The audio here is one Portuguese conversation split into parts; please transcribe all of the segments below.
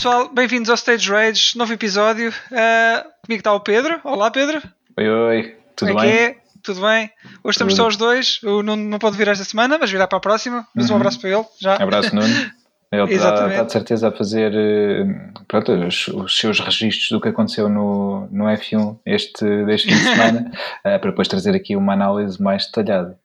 Pessoal, bem-vindos ao Stage Rage, novo episódio. Uh, comigo está o Pedro. Olá Pedro. Oi, oi, tudo Como bem? É? Tudo bem? Hoje estamos só os dois. O Nuno não pode vir esta semana, mas virá para a próxima. Mas um Uhum. abraço para ele já. Abraço, Nuno. Ele está, está de certeza a fazer eh, pronto, os, os seus registros do que aconteceu no, no F1 este, deste fim de semana, eh, para depois trazer aqui uma análise mais detalhada.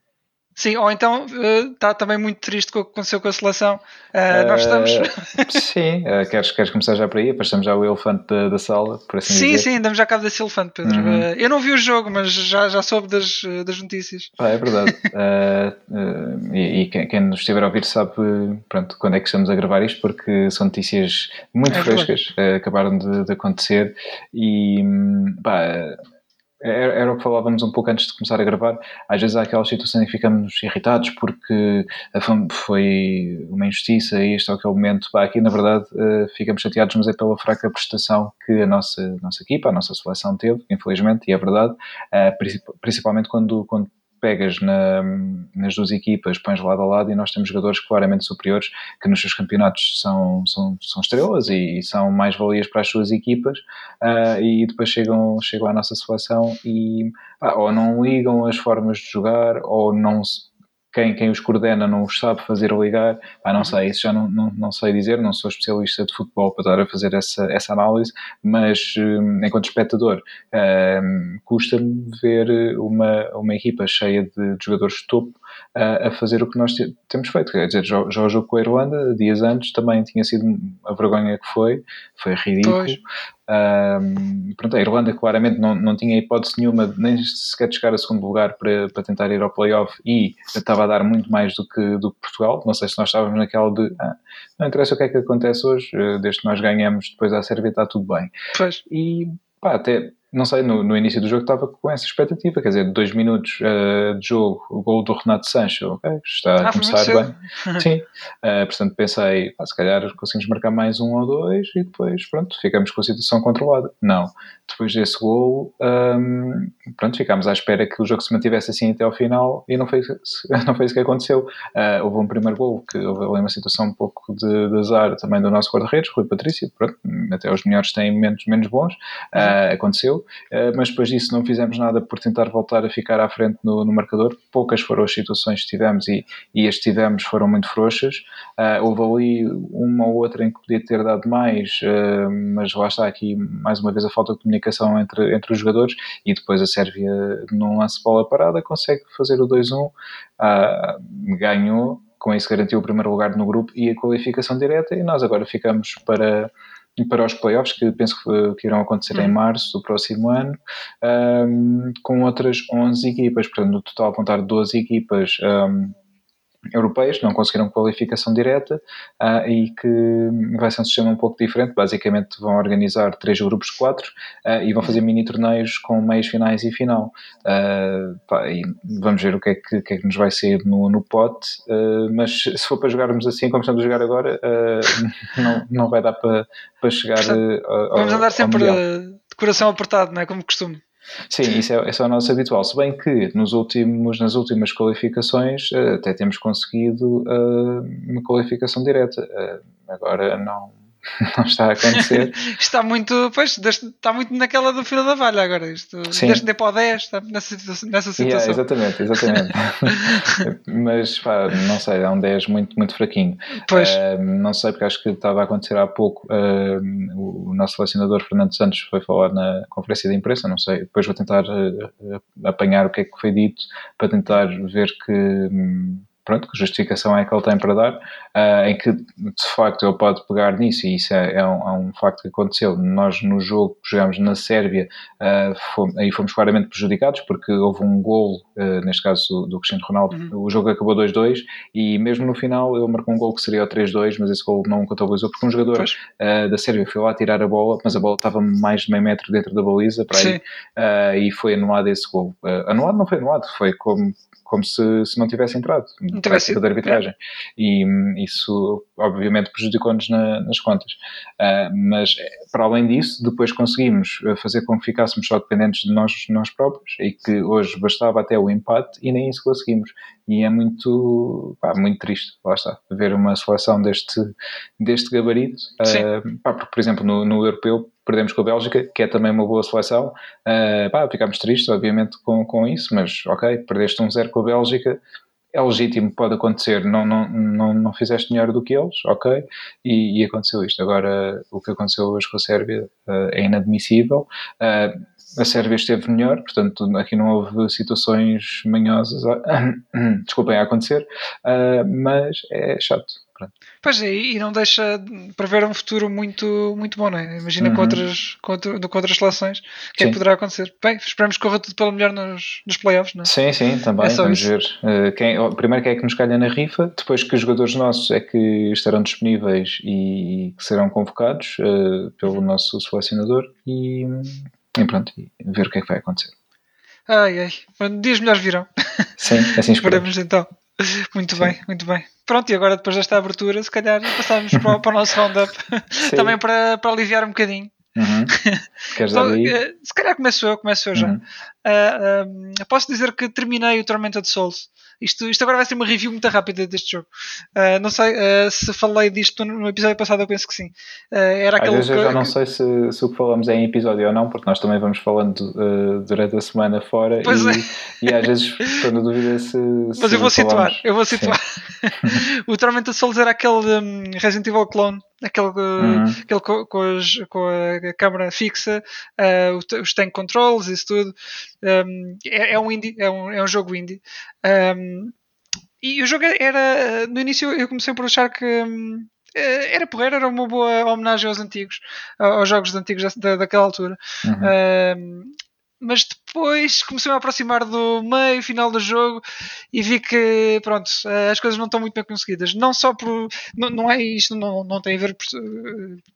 Sim, ou então uh, está também muito triste com o que aconteceu com a seleção. Uh, nós estamos. Eh, sim, eh, queres, queres começar já por aí? Passamos já o elefante da, da sala, por assim Sim, dizer. sim, andamos já cabo desse elefante, Pedro. Uhum. Uh, eu não vi o jogo, mas já, já soube das, uh, das notícias. Pá, é verdade. Eh, eh, e e quem, quem nos estiver a ouvir sabe pronto, quando é que estamos a gravar isto, porque são notícias muito É frescas, eh, acabaram de, de acontecer e hum, pá, eh, era, o que falávamos um pouco antes de começar a gravar. Às vezes há aquelas situações em que ficamos irritados porque foi uma injustiça e este é aquele momento. Pá, aqui, na verdade, eh, ficamos chateados, mas é pela fraca prestação que a nossa, nossa equipa, a nossa seleção teve, infelizmente, e é verdade, eh, princip- principalmente quando, quando pegas na- nas duas equipas, pões lado a lado e nós temos jogadores claramente superiores que nos seus campeonatos são, são, são estrelas e, são mais valias para as suas equipas ah, e depois chegam, chegam à nossa seleção e ou não ligam as formas de jogar ou não se- quem, quem os coordena não os sabe fazer ligar, pá, não sei, isso já não, não, não sei dizer, não sou especialista de futebol para estar a fazer essa, essa análise, mas hum, enquanto espectador hum, custa-me ver uma, uma equipa cheia de, de jogadores de topo a, a fazer o que nós te- temos feito. Quer dizer, já, já o jogo com a Irlanda, dias antes, também tinha sido a vergonha que foi, foi ridículo. Ahm, pronto, a Irlanda claramente não, não tinha hipótese nenhuma nem sequer de chegar a segundo lugar para, para tentar ir ao playoff e estava a dar muito mais do que, do que Portugal. Não sei se nós estávamos naquela de ah, não interessa o que é que acontece hoje, eh, desde que nós ganhamos depois à Sérvia está tudo bem. Pois. E pá, até, não sei, no, no início do jogo estava com essa expectativa, quer dizer, dois minutos eh, de jogo, o gol do Renato Sancho, ok, está a Ah, muito começar bem. Sim, Eh, portanto pensei, pá, se calhar conseguimos marcar mais um ou dois e depois, pronto, ficamos com a situação controlada. Não, depois desse gol, hum, pronto, ficámos à espera que o jogo se mantivesse assim até ao final e não foi, não foi isso que aconteceu. Eh, houve um primeiro gol que houve ali uma situação um pouco de, de azar também do nosso guarda-redes, Rui Patrício, pronto, até os melhores têm momentos menos bons, eh, aconteceu, mas depois disso não fizemos nada por tentar voltar a ficar à frente no, no marcador. Poucas foram as situações que tivemos e, e as que tivemos foram muito frouxas. Ah, houve ali uma ou outra em que podia ter dado mais, ah, mas lá está aqui mais uma vez a falta de comunicação entre, entre os jogadores e depois a Sérvia, num lance bola parada, consegue fazer o 2-1, ah, ganhou, com isso garantiu o primeiro lugar no grupo e a qualificação direta e nós agora ficamos para para os playoffs, que penso que, que irão acontecer em Uhum. março do próximo ano, ahm, com outras 11 equipas, portanto, no total apontar 12 equipas ahm, europeias, não conseguiram qualificação direta ah, e que vai ser um sistema um pouco diferente. Basicamente, vão organizar três grupos de quatro ah, e vão fazer mini torneios com meios finais e final. Ah, pá, e vamos ver o que é que, que é que nos vai sair no, no pote, mas se for para jogarmos assim como estamos a jogar agora, não, não vai dar para, para chegar Portanto, ao, Vamos andar sempre uh, de coração apertado, não é? Como costume. Sim, isso é, isso é o nosso habitual. Se bem que nos últimos, nas últimas qualificações eh, até temos conseguido eh, uma qualificação direta. Eh, agora não, não está a acontecer. Está muito, pois, está muito naquela do fila da valha agora. Isto, desde para o 10, está nessa, nessa Yeah, situação. exatamente, exatamente. Mas pá, não sei, é um 10 muito, muito fraquinho. Pois. Eh, não sei, porque acho que estava a acontecer há pouco. eh, o nosso selecionador Fernando Santos foi falar na conferência de imprensa. Não sei, depois vou tentar eh, apanhar o que é que foi dito para tentar ver que. hum, Pronto, que justificação é que ele tem para dar, eh, em que de facto ele pode pegar nisso, e isso é, é um, é um facto que aconteceu. Nós no jogo que jogámos na Sérvia, eh, fomos- aí fomos claramente prejudicados, porque houve um gol, eh, neste caso do, do Cristiano Ronaldo, Uhum. o jogo acabou 2-2, e mesmo no final ele marcou um gol que seria o 3-2, mas esse gol não contabilizou, porque um jogador uh, da Sérvia foi lá tirar a bola, mas a bola estava mais de meio metro dentro da baliza, para aí, uh, e foi anulado esse gol. Uh, anulado não foi anulado, foi como, como se, se não tivesse entrado. Prática de arbitragem. E hum, isso, obviamente, prejudicou-nos na, nas contas. Uh, mas, para além disso, depois conseguimos fazer com que ficássemos só dependentes de nós, nós próprios e que hoje bastava até o empate e nem isso conseguimos. E é muito, pá, muito triste, lá está, ver uma seleção deste, deste gabarito. Uh, pá, porque, por exemplo, no, no europeu perdemos com a Bélgica, que é também uma boa seleção. Uh, pá, ficámos tristes, obviamente, com, com isso, mas ok, perdeste um zero com a Bélgica, é legítimo, pode acontecer, não, não, não, não fizeste melhor do que eles, ok, e, e aconteceu isto. Agora, o que aconteceu hoje com a Sérvia uh, é inadmissível. Uh, a Sérvia esteve melhor, portanto, aqui não houve situações manhosas, desculpem, a acontecer, mas é chato. Pronto. Pois é, e não deixa para ver um futuro muito, muito bom, não é? Imagina uhum. com, outras, com, outro, com outras seleções o que é que poderá acontecer. Bem, esperamos que corra tudo pelo melhor nos, nos playoffs, não é? Sim, sim, também. É Vamos isso. ver. Uh, quem, primeiro quem é que nos calha na rifa, depois que os jogadores nossos é que estarão disponíveis e que serão convocados uh, pelo uhum. nosso selecionador e, e pronto, e ver o que é que vai acontecer. Ai, ai. Dias melhores virão. Sim, assim esperamos. então. Muito Sim. bem, muito bem. Pronto, e agora depois desta abertura, se calhar passamos para, para o nosso roundup também para, para aliviar um bocadinho. Uhum. Queres então? Eh, se calhar começo eu, começo eu já. Uhum. Uh, uh, posso dizer que terminei o Tormented Souls. Isto, isto agora vai ser uma review muito rápida deste jogo. Uh, não sei uh, se falei disto no episódio passado, eu penso que sim. Uh, era aquele Às eu já não sei se, se, o que falamos é em episódio ou não, porque nós também vamos falando durante a semana fora e, é. e às vezes estou na dúvida se. Mas eu vou situar, eu vou situar. o Tormented Souls era aquele um, Resident Evil clone aquele, uhum. aquele com, com, as, com, a câmera fixa, uh, os tank controls, isso tudo. Um, é, é, um indie, é um, é um jogo indie. Um, e o jogo era, no início eu comecei por achar que um, era porreiro, era uma boa homenagem aos antigos, aos jogos antigos da, daquela altura. Uhum mas depois comecei a aproximar do meio, final do jogo e vi que pronto, as coisas não estão muito bem conseguidas. Não só por. Não, não é isto, não, não, tem a ver,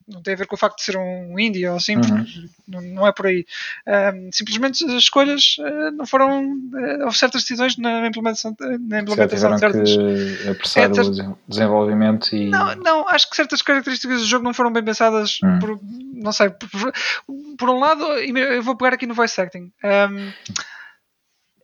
não tem a ver com o facto de ser um indie ou assim, uhum. não, não, é por aí. Um, simplesmente as escolhas uh, não foram. Houve certas decisões na implementação, na implementação de certas. Que apressar é, o desenvolvimento e. Não, não, acho que certas características do jogo não foram bem pensadas uhum. por. Não sei, por, por um lado, eu vou pegar aqui no voice acting. Um,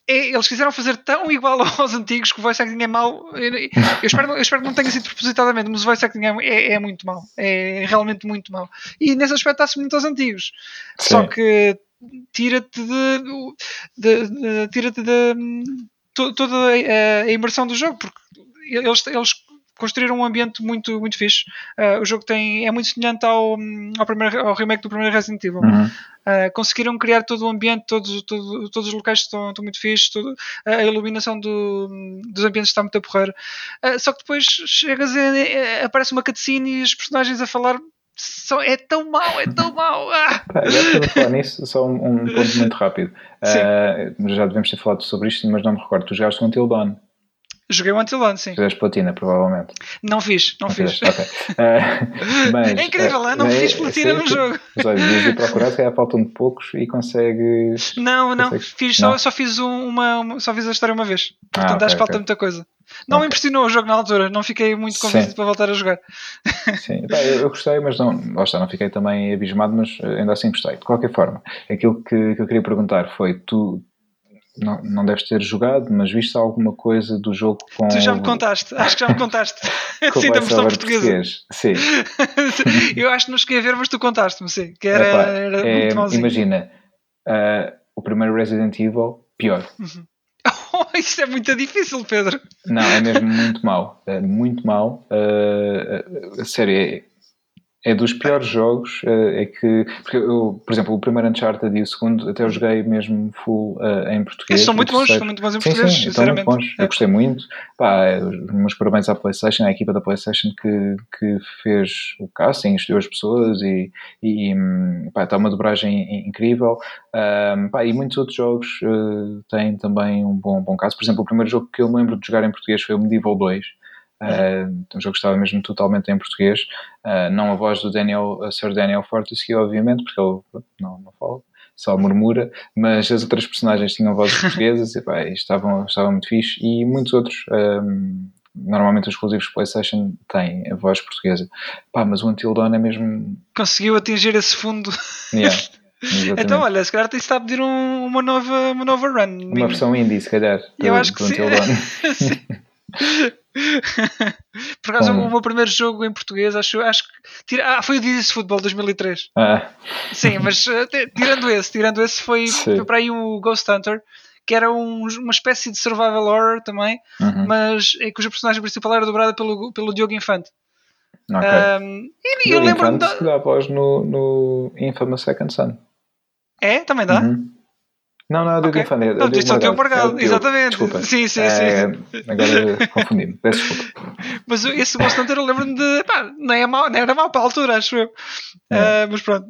é, eles quiseram fazer tão igual aos antigos que o voice acting é mau. Eu, eu, espero, eu espero que não tenha sido propositadamente, mas o voice acting é, é, é muito mau. É realmente muito mau. E nesse aspecto está-se muito aos antigos. Sim. Só que tira-te de, de, de tira-te de, de toda a, a, imersão do jogo, porque eles, eles construíram um ambiente muito, muito fixe. Uh, o jogo tem, é muito semelhante ao, ao, primeiro, ao remake do primeiro Resident Evil. Uhum. Uh, conseguiram criar todo o ambiente, todos, todo, todos os locais estão, estão muito todo, a iluminação do, dos ambientes está muito a porrer. Uh, só que depois chegas a, aparece uma cutscene e os personagens a falar só é tão mau, é tão mau. Ah! Já a falar nisso, só um, um ponto muito rápido. Uh, já devemos ter falado sobre isto, mas não me recordo. Tu jogaste com Until Dawn. Joguei o Until Dawn, sim. Fizeste platina, provavelmente. Não fiz, não, não fiz. okay. uh, mas, é incrível, uh, não fiz platina no jogo. Mas olha, devias ir procurar, se calhar faltam de poucos e consegues. Não, não, consegues... fiz, não. Só, só fiz uma, uma, só fiz a história uma vez. Portanto, ah, okay, acho que falta okay. muita coisa. Não me impressionou o jogo na altura, não fiquei muito convencido para voltar a jogar. Sim, eu, eu gostei, mas não, está, não fiquei também abismado, mas ainda assim gostei. De qualquer forma, aquilo que, que eu queria perguntar foi: tu não, não deves ter jogado, mas viste alguma coisa do jogo com. Tu já me contaste, acho que já me contaste. sim, da versão portuguesa. Sim. eu acho que não cheguei a ver, mas tu contaste-me, sim. Que era, Epá, era é, muito malzinho. Imagina, uh, o primeiro Resident Evil, pior. Uhum. Oh, isso é muito difícil, Pedro. Não, é mesmo muito mau. É muito mau. Uh, a sério, é, é dos piores jogos, eh, é que, eu, por exemplo, o primeiro Uncharted e o segundo até eu joguei mesmo full uh, em português. são muito bons, são muito bons em português, sim, sinceramente. Muito bons. É. Eu gostei muito. Pá, os meus parabéns à PlayStation, à equipa da PlayStation que, que fez o casting, estudou as pessoas e, e pá, está uma dobragem incrível. Um, pá, e muitos outros jogos uh, têm também um bom, bom caso. Por exemplo, o primeiro jogo que eu me lembro de jogar em português foi o Medieval 2 Uh, um jogo que estava mesmo totalmente em português, uh, não a voz do Daniel, Sir Daniel Fortescue, obviamente, porque ele não, não fala, só murmura, mas as outras personagens tinham vozes portuguesas e pá, estavam, estavam muito fixe e muitos outros. Um, normalmente os exclusivos PlayStation têm a voz portuguesa. Pá, mas o Until Dawn é mesmo. Conseguiu atingir esse fundo. Yeah, então, olha, se calhar tem-se a pedir um, uma, nova, uma nova run. Uma versão indie, se calhar. Eu do, acho que sim. Por acaso, o meu primeiro jogo em português, acho, acho que. Ah, foi o Dizzy Football 2003. Ah. Sim, mas uh, tirando esse, tirando esse, foi, foi para aí o Ghost Hunter, que era um, uma espécie de survival horror também, uhum. mas é cuja personagem principal era dobrada pelo, pelo Diogo Infante. Okay. Um, e eu lembro-me. Da... dá voz no, no Infamous Second Son. É? Também dá? Uhum. Não, não, é do okay. Infante. É não, disse só Diogo Margado, exatamente. Desculpa. Sim, sim, é, sim. Agora confundi-me, peço desculpa. Mas esse Ghost Hunter eu lembro-me de. Pá, não, é mau, não era mau para a altura, acho eu. Uh, mas pronto.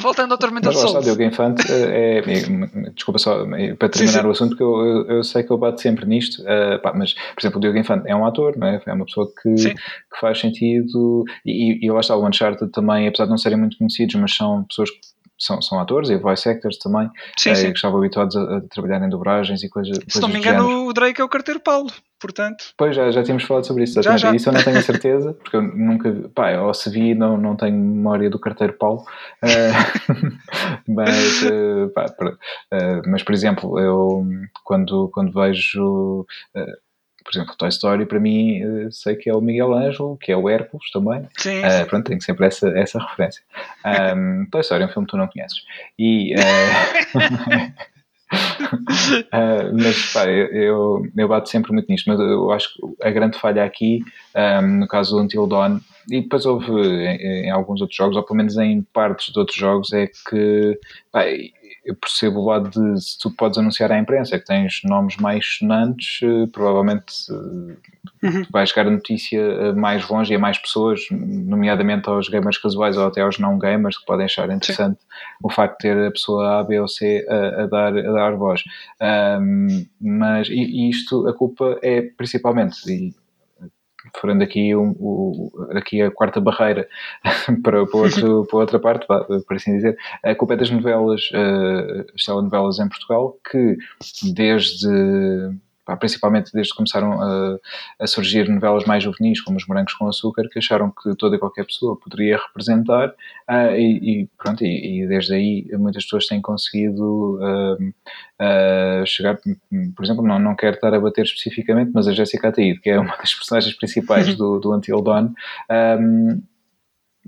Voltando ao Tormented Souls. Mas Diogo Infante, é, é, desculpa só, para terminar sim, sim. o assunto, que eu, eu, eu, sei que eu bato sempre nisto, uh, pá, mas, por exemplo, o Diogo Infante é um ator, não é? é uma pessoa que, que faz sentido, e, e eu acho que o Uncharted também, apesar de não serem muito conhecidos, mas são pessoas que são, são atores e voice actors também, sim, sim. que estavam habituados a, a, trabalhar em dobragens e coisas. Se não me engano, o Drake é o carteiro Paulo, portanto. Pois já, já tínhamos falado sobre isso, já, já. isso eu não tenho certeza, porque eu nunca, pá, ou se vi, não, não tenho memória do carteiro Paulo, uh, mas, uh, pá, uh, mas por exemplo, eu quando, quando vejo por exemplo, Toy Story para mim uh, sei que é o Miguel Ângelo, que é o Hércules também. Sim. Uh, pronto, tenho sempre essa, essa referência. Um, Toy Story é um filme que tu não conheces. E. Uh, mas pá, eu, eu bato sempre muito nisto, mas eu acho que a grande falha aqui, um, no caso do Until Dawn, e depois houve em, em, alguns outros jogos, ou pelo menos em partes de outros jogos, é que pá, eu percebo o lado de se tu podes anunciar à imprensa que tens nomes mais sonantes, eh, provavelmente eh, uhum. vai chegar a notícia eh, mais longe e a mais pessoas, nomeadamente aos gamers casuais ou até aos não gamers que podem achar interessante Sim. o facto de ter a pessoa A, B ou C a, a dar, a dar voz. Um, mas e, isto, a culpa é principalmente, e furando aqui, um, aqui a quarta barreira para, para, outro, para outra parte, por assim dizer, a culpa é das novelas, uh, as telenovelas em Portugal, que desde principalmente desde que começaram a, a, surgir novelas mais juvenis, como Os Morangos com Açúcar, que acharam que toda e qualquer pessoa poderia representar, uh, e, e, pronto, e, e, desde aí muitas pessoas têm conseguido uh, uh, chegar, por exemplo, não, não quero estar a bater especificamente, mas a Jéssica Ataíde, que é uma das personagens principais do, do Until Dawn, um,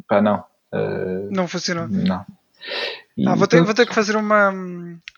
pá, não. não funcionou. Não. Ah, vou, ter, vou ter que fazer uma,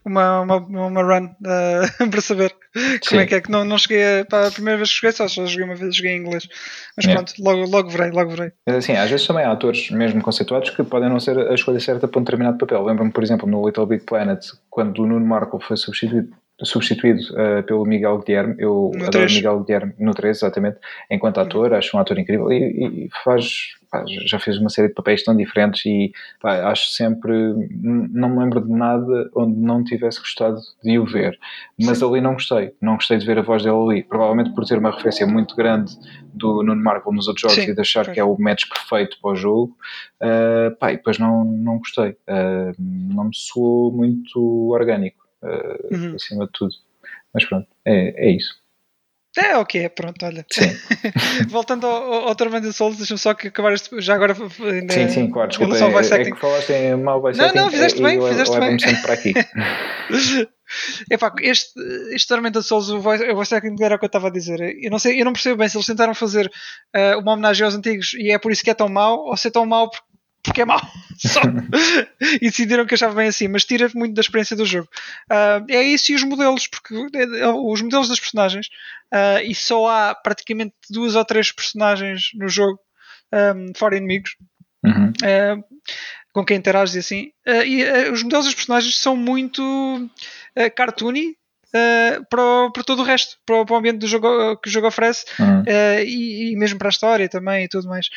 uma, uma, uma run uh, para saber Sim. como é que é que não, não cheguei a, para a primeira vez que joguei, só, só joguei uma vez, joguei em inglês. Mas é. pronto, logo, logo verei, logo verei. Assim, às vezes também há atores mesmo conceituados que podem não ser a escolha certa para um determinado papel. Lembro-me, por exemplo, no Little Big Planet, quando o Nuno Marco foi substituído substituído uh, pelo Miguel Guilherme. Eu no adoro 3. Miguel Guilherme no 3, exatamente, enquanto uhum. ator, acho um ator incrível e, e faz. Pá, já fez uma série de papéis tão diferentes e pá, acho sempre. Não me lembro de nada onde não tivesse gostado de o ver, mas Sim. ali não gostei. Não gostei de ver a voz dele ali. Provavelmente por ter uma referência muito grande do Nuno Marco nos outros jogos Sim. e de achar que é o match perfeito para o jogo, uh, pá, e depois não, não gostei. Uh, não me soou muito orgânico uh, uhum. acima de tudo. Mas pronto, é, é isso. É, ok, pronto, olha. Voltando ao, ao Tormented Souls, deixa-me só que acabar este, já agora. Ainda, sim, sim, claro, desculpa. É, é, que falaste em mal voice Não, não, fizeste bem, fizeste bem. sempre para aqui. Epá, este, este Tormented Souls, o voice, o voice acting era o que eu estava a dizer. Eu não sei, eu não percebo bem se eles tentaram fazer uh, uma homenagem aos antigos e é por isso que é tão mau, ou se é tão mau porque porque é mau. Só. e decidiram que achava bem assim, mas tira muito da experiência do jogo. Uh, é isso e os modelos, porque é, os modelos das personagens, uh, e só há praticamente duas ou três personagens no jogo, um, fora inimigos, uhum. uh, com quem interages e assim. e os modelos das personagens são muito cartoony. para, para todo o resto, para, para, o ambiente do jogo que o jogo oferece uhum. e, e, mesmo para a história também e tudo mais.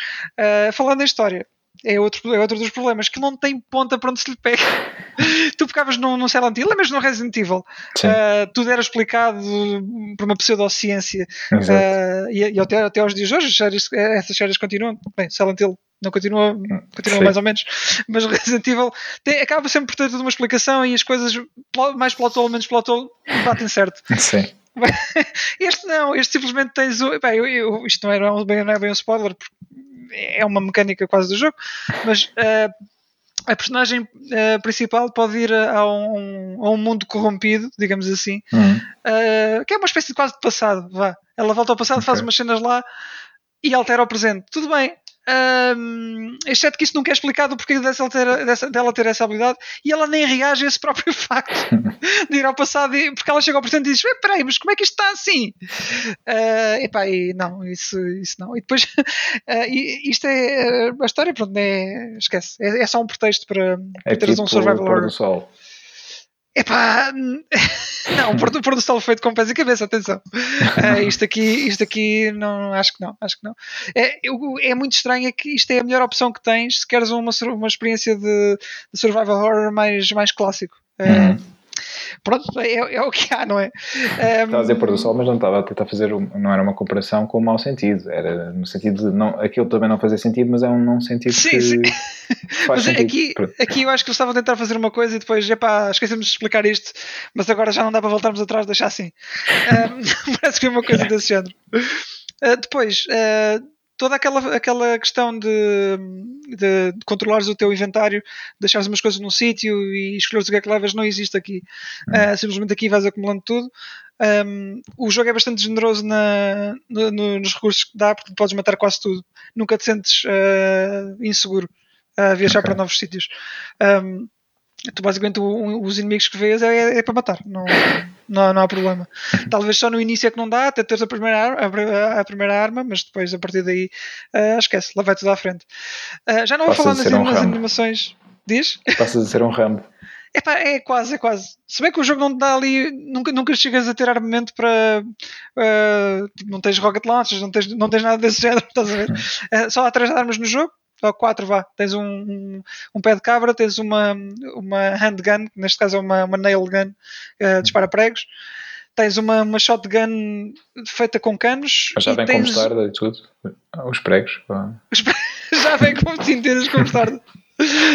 falando em história, é outro, é outro dos problemas, que não tem ponta para onde se lhe pega. tu pegavas num, num Silent Hill, mas no Resident Evil. Uh, tudo era explicado por uma pseudociência. Uh, e, e até, até aos dias de hoje, séries, essas séries continuam. Bem, Silent Hill não continua, continua mais ou menos, mas Resident Evil tem, acaba sempre por ter toda uma explicação e as coisas mais plot hole, menos plot hole batem certo. Sim. Este não, este simplesmente tens o. Bem, eu, eu, isto não, era, bem, não é bem um spoiler, porque é uma mecânica quase do jogo, mas uh, a personagem uh, principal pode ir a um, a um, mundo corrompido, digamos assim, uhum. uh, que é uma espécie de quase de passado. Vá. Ela volta ao passado, okay. faz umas cenas lá e altera o presente. Tudo bem, um, exceto que isto nunca é explicado o porquê dessa, dessa, dela ter essa habilidade e ela nem reage a esse próprio facto de ir ao passado e, porque ela chega ao presente e diz: Peraí, mas como é que isto está assim? Uh, epá, e não, isso, isso não. E depois, uh, isto é a história, pronto, é, esquece, é, é só um pretexto para, para é teres tipo um survival horror. Epá, não, o pôr do feito com pés e cabeça, atenção. Uh, isto aqui, isto aqui não, acho que não, acho que não. É, é muito estranho é que isto é a melhor opção que tens se queres uma, uma experiência de, de survival horror mais, mais clássico. Uh, pronto, é, é, o que há, não é? Um, estava a dizer pôr do sol, mas não estava a tentar fazer, não era uma comparação com o mau sentido, era no sentido de não, aquilo também não fazia sentido, mas é um não sentido sim, que sim. mas sentido. Aqui, aqui eu acho que eu estava a tentar fazer uma coisa e depois, epá, esquecemos de explicar isto, mas agora já não dá para voltarmos atrás, deixar assim. Um, parece que é uma coisa desse género. Uh, depois, uh, toda aquela, aquela questão de, de, de controlares o teu inventário, deixares umas coisas num sítio e escolheres o que é que levas, não existe aqui. Uh, simplesmente aqui vais acumulando tudo. Um, o jogo é bastante generoso na, no, no, nos recursos que dá, porque podes matar quase tudo. Nunca te sentes uh, inseguro a viajar okay. para novos sítios. Um, tu basicamente os inimigos que vês é, é, para matar, não, não, não há problema. Talvez só no início é que não dá, até teres a primeira, a, a primeira arma, mas depois a partir daí uh, esquece, lá vai tudo à frente. Uh, já não vou falar nas, um nas animações. Diz? Passas a ser um Rambo. Epá, é quase, é quase. Se bem que o jogo não te dá ali, nunca, nunca chegas a ter armamento para. Uh, não tens rocket launchers, não tens, não tens nada desse género, estás a ver? Uh, só há três armas no jogo, ou quatro, vá. Tens um, um, um, pé de cabra, tens uma, uma handgun, neste caso é uma, uma nail gun, uh, dispara pregos. Tens uma, uma shotgun feita com canos. Mas já vem tens... com mostarda e tudo? Os pregos? Os pregos já vem com tintas com mostarda.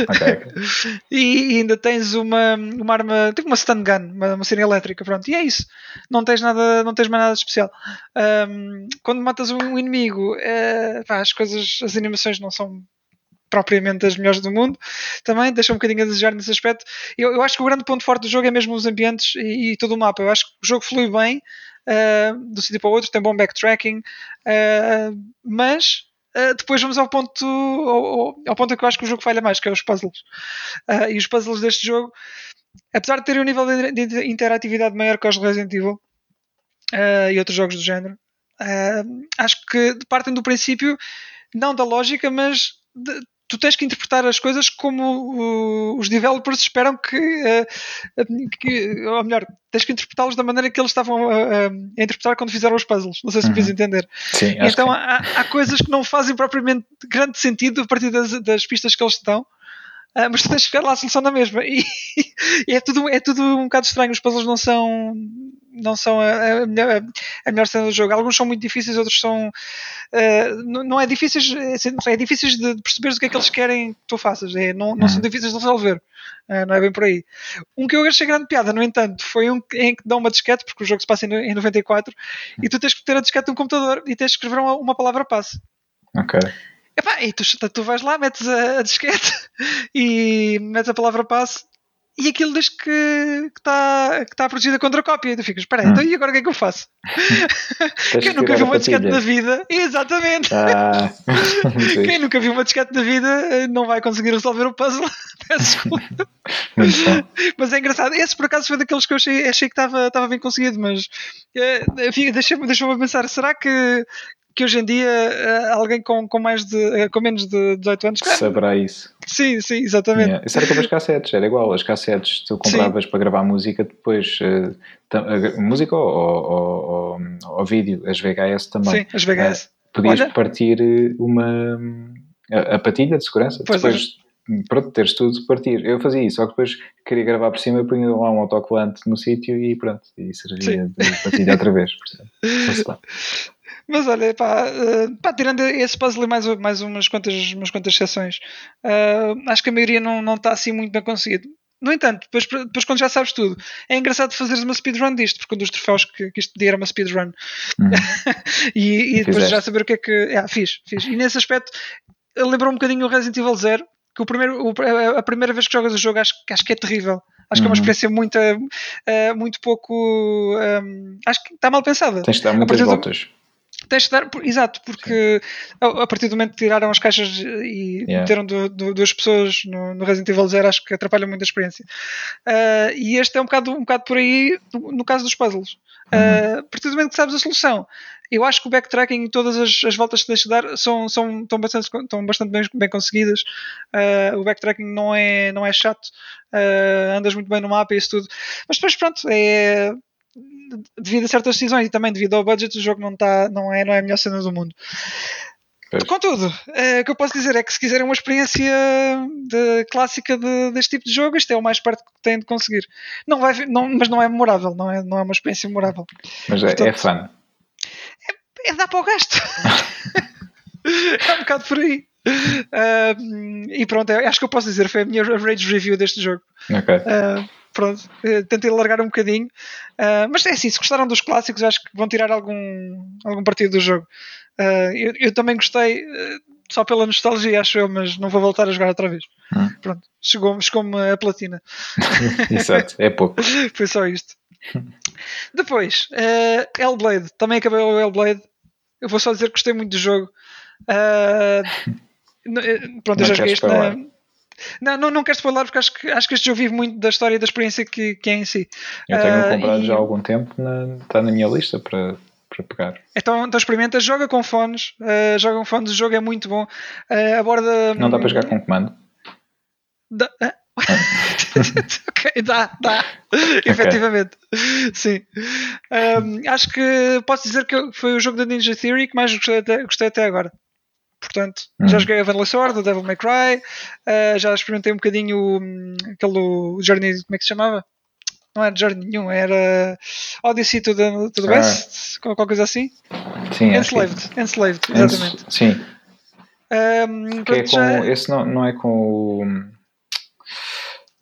okay. E ainda tens uma, uma arma, tipo uma stun gun, uma, uma cena elétrica, pronto, e é isso. Não tens nada, não tens mais nada de especial. Um, quando matas um inimigo, uh, pá, as coisas, as animações não são propriamente as melhores do mundo, também deixa um bocadinho a desejar nesse aspecto. Eu, eu acho que o grande ponto forte do jogo é mesmo os ambientes e, e todo o mapa. Eu acho que o jogo flui bem uh, do sítio para o outro, tem bom backtracking, uh, mas Uh, depois vamos ao ponto ao, ao, ponto em que eu acho que o jogo falha mais, que é os puzzles. Uh, e os puzzles deste jogo, apesar de terem um nível de, de interatividade maior que os de Resident Evil uh, e outros jogos do género, acho que partem do princípio, não da lógica, mas de, tu tens que interpretar as coisas como os developers esperam que, uh, que ou melhor, tens que interpretá-los da maneira que eles estavam a, a, interpretar quando fizeram os puzzles. Não sei se uhum. me entender. Sim, então que... há, há, coisas que não fazem propriamente grande sentido a partir das, das pistas que eles te dão. Uh, mas tu tens que chegar lá à solução da mesma. E, e, é, tudo, é tudo um bocado estranho. Os puzzles não são, não são a, a, melhor, a melhor cena do jogo. Alguns são muito difíceis, outros são. Uh, não, não, é difíceis. É, é difíceis de perceber o que é que eles querem que tu faças. É, não, não são uhum. difíceis de resolver. Uh, não é bem por aí. Um que eu achei grande piada, no entanto, foi um em que dá uma disquete, porque o jogo se passa em, em 94, e tu tens que ter a disquete no computador e tens que escrever uma, uma palavra passe. Ok. Epá, e tu, tu vais lá, metes a, a disquete e metes a palavra passe e aquilo diz que está que tá protegida contra a cópia. E tu ficas, espera hum. então e agora o que é que eu faço? que eu nunca vi uma disquete na vida. Exatamente. Ah, Quem nunca viu uma disquete na vida eh, não vai conseguir resolver o puzzle. Mas é engraçado. Esse por acaso foi daqueles que eu achei, achei que estava bem conseguido, mas é, deixa-me deixa pensar, será que, que hoje em dia eh, alguém com, com mais de eh, com menos de 18 anos saberá isso. Sim, sim, exatamente. Yeah. Isso era como as cassetes, era igual. As cassetes tu compravas sim. para gravar música, depois uh, música ou, ou, ou, ou, vídeo, as VHS também. Sim, as VHS. Uh, podias Olha. partir uma a, a, patilha de segurança, pois depois é. pronto, teres tudo partir. Eu fazia isso, só que depois queria gravar por cima, punha lá um autocolante no sítio e pronto, e servia de patilha outra vez. Mas olha, pá, uh, pá, tirando esse puzzle e mais, mais umas, quantas, umas quantas sessões, uh, acho que a maioria não, não está assim muito bem conseguido. No entanto, depois, depois quando já sabes tudo, é engraçado fazeres uma speedrun disto, porque um dos troféus que, que isto pedia era uma speedrun. Uhum. e, e depois já saber o que é que. É, fiz, fiz. E nesse aspecto, lembrou um bocadinho o Resident Evil 0, que o primeiro, o, a primeira vez que jogas o jogo acho, acho que é terrível. Acho uhum. que é uma uhum. experiência muito, uh, muito pouco. Um, acho que está mal pensada. Tens de dar muitas voltas. Do, tens de dar, exato, porque a, a, partir do momento que tiraram as caixas e yeah. meteram do, do, duas pessoas no, no, Resident Evil 0, acho que atrapalha muito a experiência. Uh, e este é um bocado, um bocado por aí no, no caso dos puzzles. Uhum. Uh, a partir do momento que sabes a solução, eu acho que o backtracking e todas as, as voltas que tens de dar são, são, estão bastante, estão bastante bem, bem conseguidas. Uh, o backtracking não é, não é chato, andas muito bem no mapa e isso tudo. Mas depois, pronto, é devido a certas decisões e também devido ao budget, o jogo não, tá, não, é, não é a melhor cena do mundo. Pois. Contudo, uh, o que eu posso dizer é que se quiserem uma experiência de, clássica de, deste tipo de jogo, isto é o mais perto que têm de conseguir. Não vai, não, mas não é memorável, não é, não é uma experiência memorável. Mas é, Portanto, é fun. É, é dar para o gasto. é um bocado por aí. Uh, e pronto, acho que eu posso dizer, foi a minha rage review deste jogo. Ok. Uh, pronto, eh, tentei largar um bocadinho. Uh, mas é assim, se gostaram dos clássicos, acho que vão tirar algum, algum partido do jogo. Uh, eu, eu, também gostei, uh, só pela nostalgia, acho eu, mas não vou voltar a jogar outra vez. Hum. Pronto, chegou-me chegou a platina. Exato, é pouco. Foi só isto. Depois, uh, Hellblade, também acabei o Hellblade. Eu vou só dizer que gostei muito do jogo. pronto, eu já joguei isto na, não, não, não quero spoiler porque acho que, acho que este jogo vive muito da história e da experiência que, que é em si. Eu tenho uh, comprado e... já há algum tempo, na, está na minha lista para, para pegar. Então, então experimenta, joga com fones, uh, joga com fones, o jogo é muito bom. Uh, aborda. Não dá para jogar com comando? Dá, uh, ok, dá, dá. Okay. Efetivamente. Sim. Um, acho que posso dizer que foi o jogo da Ninja Theory que mais gostei até, gostei até agora. Portanto, hum. já joguei a Vanilla Sword, o Devil May Cry, uh, já experimentei um bocadinho um, aquele Journey, como é que se chamava? Não era Journey nenhum, era Odyssey to the, to the ah. West, qualquer coisa assim. Sim, Enslaved, que... Enslaved, exatamente. Ens... Sim. Um, que é com, já... Esse não, não é com o.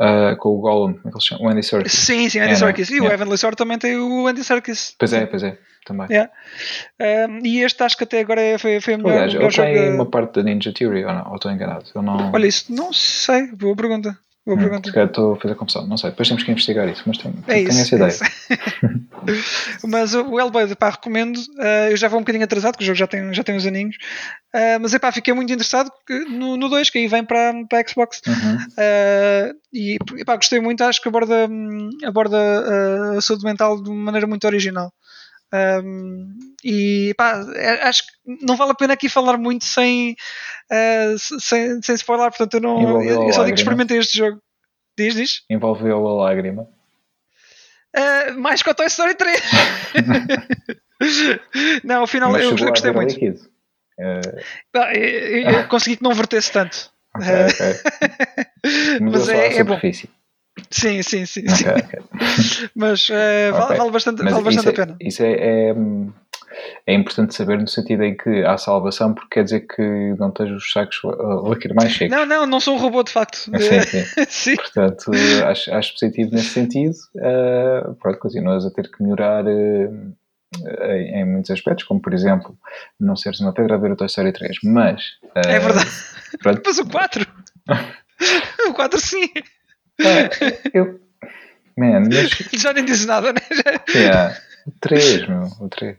Uh, com o Gollum, como é que ele chama? O Andy Serkis. Sim, sim, Andy é, Serkis. E yeah. o Heavenly Sword também tem o Andy Serkis. Pois é, pois é também. Yeah. Um, e este acho que até agora é, foi, foi a melhor, Aliás, melhor jogo. Tem uma parte da Ninja Theory ou, não, ou estou enganado? Eu não... Olha, isso não sei, boa pergunta. Boa hum, pergunta. Estou a fazer confusão, não sei. Depois temos que investigar isso, mas tenho, é tenho isso, essa ideia. É mas o Hellblade, pá, recomendo. Uh, eu já vou um bocadinho atrasado, porque o jogo já tem, já tem uns aninhos. Uh, mas epá, fiquei muito interessado no 2, que aí vem para, para a Xbox. Uhum. Uh, e epá, gostei muito, acho que aborda, aborda a saúde mental de uma maneira muito original. Um, e pá, é, acho que não vale a pena aqui falar muito sem, uh, sem, sem spoiler, portanto eu, não, eu, eu só digo que experimentei este jogo. Diz, diz. Envolveu a lágrima. Uh, mais que o Toy Story 3. não, afinal eu, eu gostei muito. Uh... Eu, eu, consegui que não vertesse tanto. Okay, okay. Mas é, é bom. Sim, sim, sim. Okay, sim. Okay. Mas uh, vale, vale, bastante, Mas vale bastante a é, pena. Isso é, é, é, importante saber no sentido em que há salvação, porque quer dizer que não tens os sacos a mais cheios. Não, não, não sou um robô de facto. Sim, sim. sim. Portanto, acho, acho positivo nesse sentido. Uh, pronto, continuas a ter que melhorar. Uh, em, em, muitos aspectos, como por exemplo, não seres uma pedra a ver o Toy Story 3, mas. Uh, é verdade. Pronto. Mas o 4! o 4 sim! É, eu. Man, mas... Já nem disse nada, né? Yeah. O 3, meu. O 3.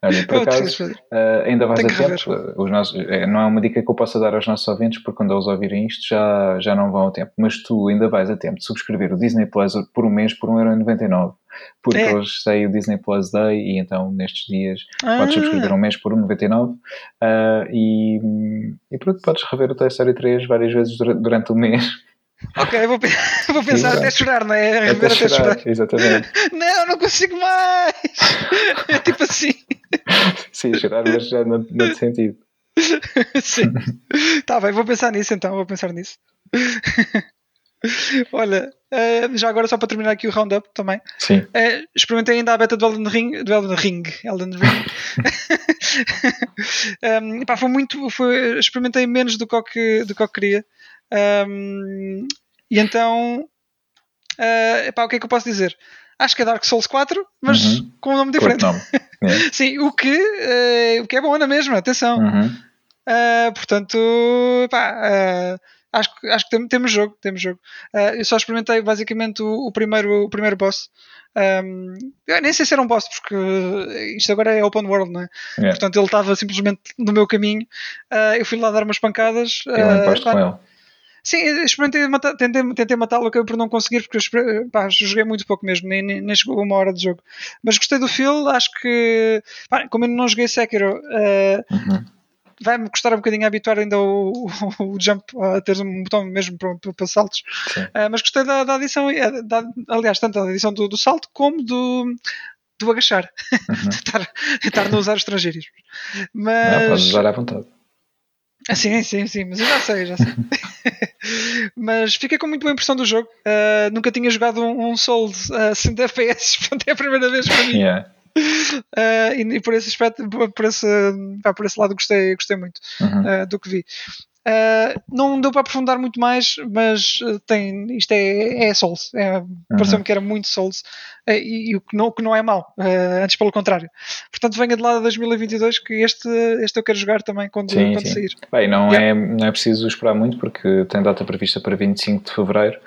Olha, por acaso, uh, ainda vais a tempo. Os nossos, é, não é uma dica que eu possa dar aos nossos ouvintes, porque quando eles ouvirem isto já, já não vão a tempo. Mas tu ainda vais a tempo de subscrever o Disney Plus por um mês por 1,99€. Porque é. hoje sai o Disney Plus Day e então nestes dias ah. podes subscrever um mês por 1,99€ uh, e, e pronto, podes rever o Toy Story 3 várias vezes durante o mês Ok, vou, vou pensar Sim, até chorar, não é? Até, até chorar, chorar, exatamente. Não, não consigo mais! É tipo assim. Sim, chorar, mas já não, não sentido. Sim. Tá bem, vou pensar nisso então, vou pensar nisso. Olha, uh, já agora só para terminar aqui o roundup também. Sim. Uh, experimentei ainda a beta do Elden Ring. Do Elden Ring. Elden Ring. um, pá, foi muito. Foi, experimentei menos do que, do que eu queria. Um, e então. Uh, epá, o que é que eu posso dizer? Acho que é Dark Souls 4, mas uhum. com um nome diferente. Nome. É. Sim, o que, uh, o que é bom na mesma, atenção. Uhum. Uh, portanto, pá, uh, acho, acho que temos jogo. Temos jogo. eu só experimentei basicamente o, o, primeiro, o primeiro boss. Um, nem sei se era um boss, porque isto agora é open world, não é? Yeah. Portanto, ele estava simplesmente no meu caminho. eu fui lá dar umas pancadas. Eu uh, com ele. Sim, experimentei matar, tentei, tentei matá-lo, acabei por não conseguir porque eu pá, joguei muito pouco mesmo, nem, nem, chegou uma hora de jogo. Mas gostei do feel, acho que pá, como eu não joguei Sekiro, uh, uhum. vai-me custar um bocadinho a habituar ainda o, o, o, jump a ter um botão mesmo para, para saltos. Uh, mas gostei da, da adição, eh, da, aliás, tanto da adição do, do salto como do, do agachar. Uhum. tentar, tentar não usar os estrangeiros. Mas. Não, podes usar à vontade. Ah, sim, sim, sim, mas eu já sei, já sei. mas fiquei com muito boa impressão do jogo. Uh, nunca tinha jogado um, um Souls a uh, 60 FPS, portanto é a primeira vez para mim. Yeah. Uh, e, e, por esse aspecto, por esse, por esse lado, gostei, gostei muito uhum. uh, do que vi. Uh, não deu para aprofundar muito mais, mas tem, isto é, é Souls. É, uhum. Pareceu-me que era muito Souls uh, e, e, o que não, que não é mau, uh, antes pelo contrário. Portanto, venha de lá de 2022 que este, este eu quero jogar também quando, sim, quando sim. sair. Bem, não, yeah. é, não é preciso esperar muito porque tem data prevista para 25 de fevereiro,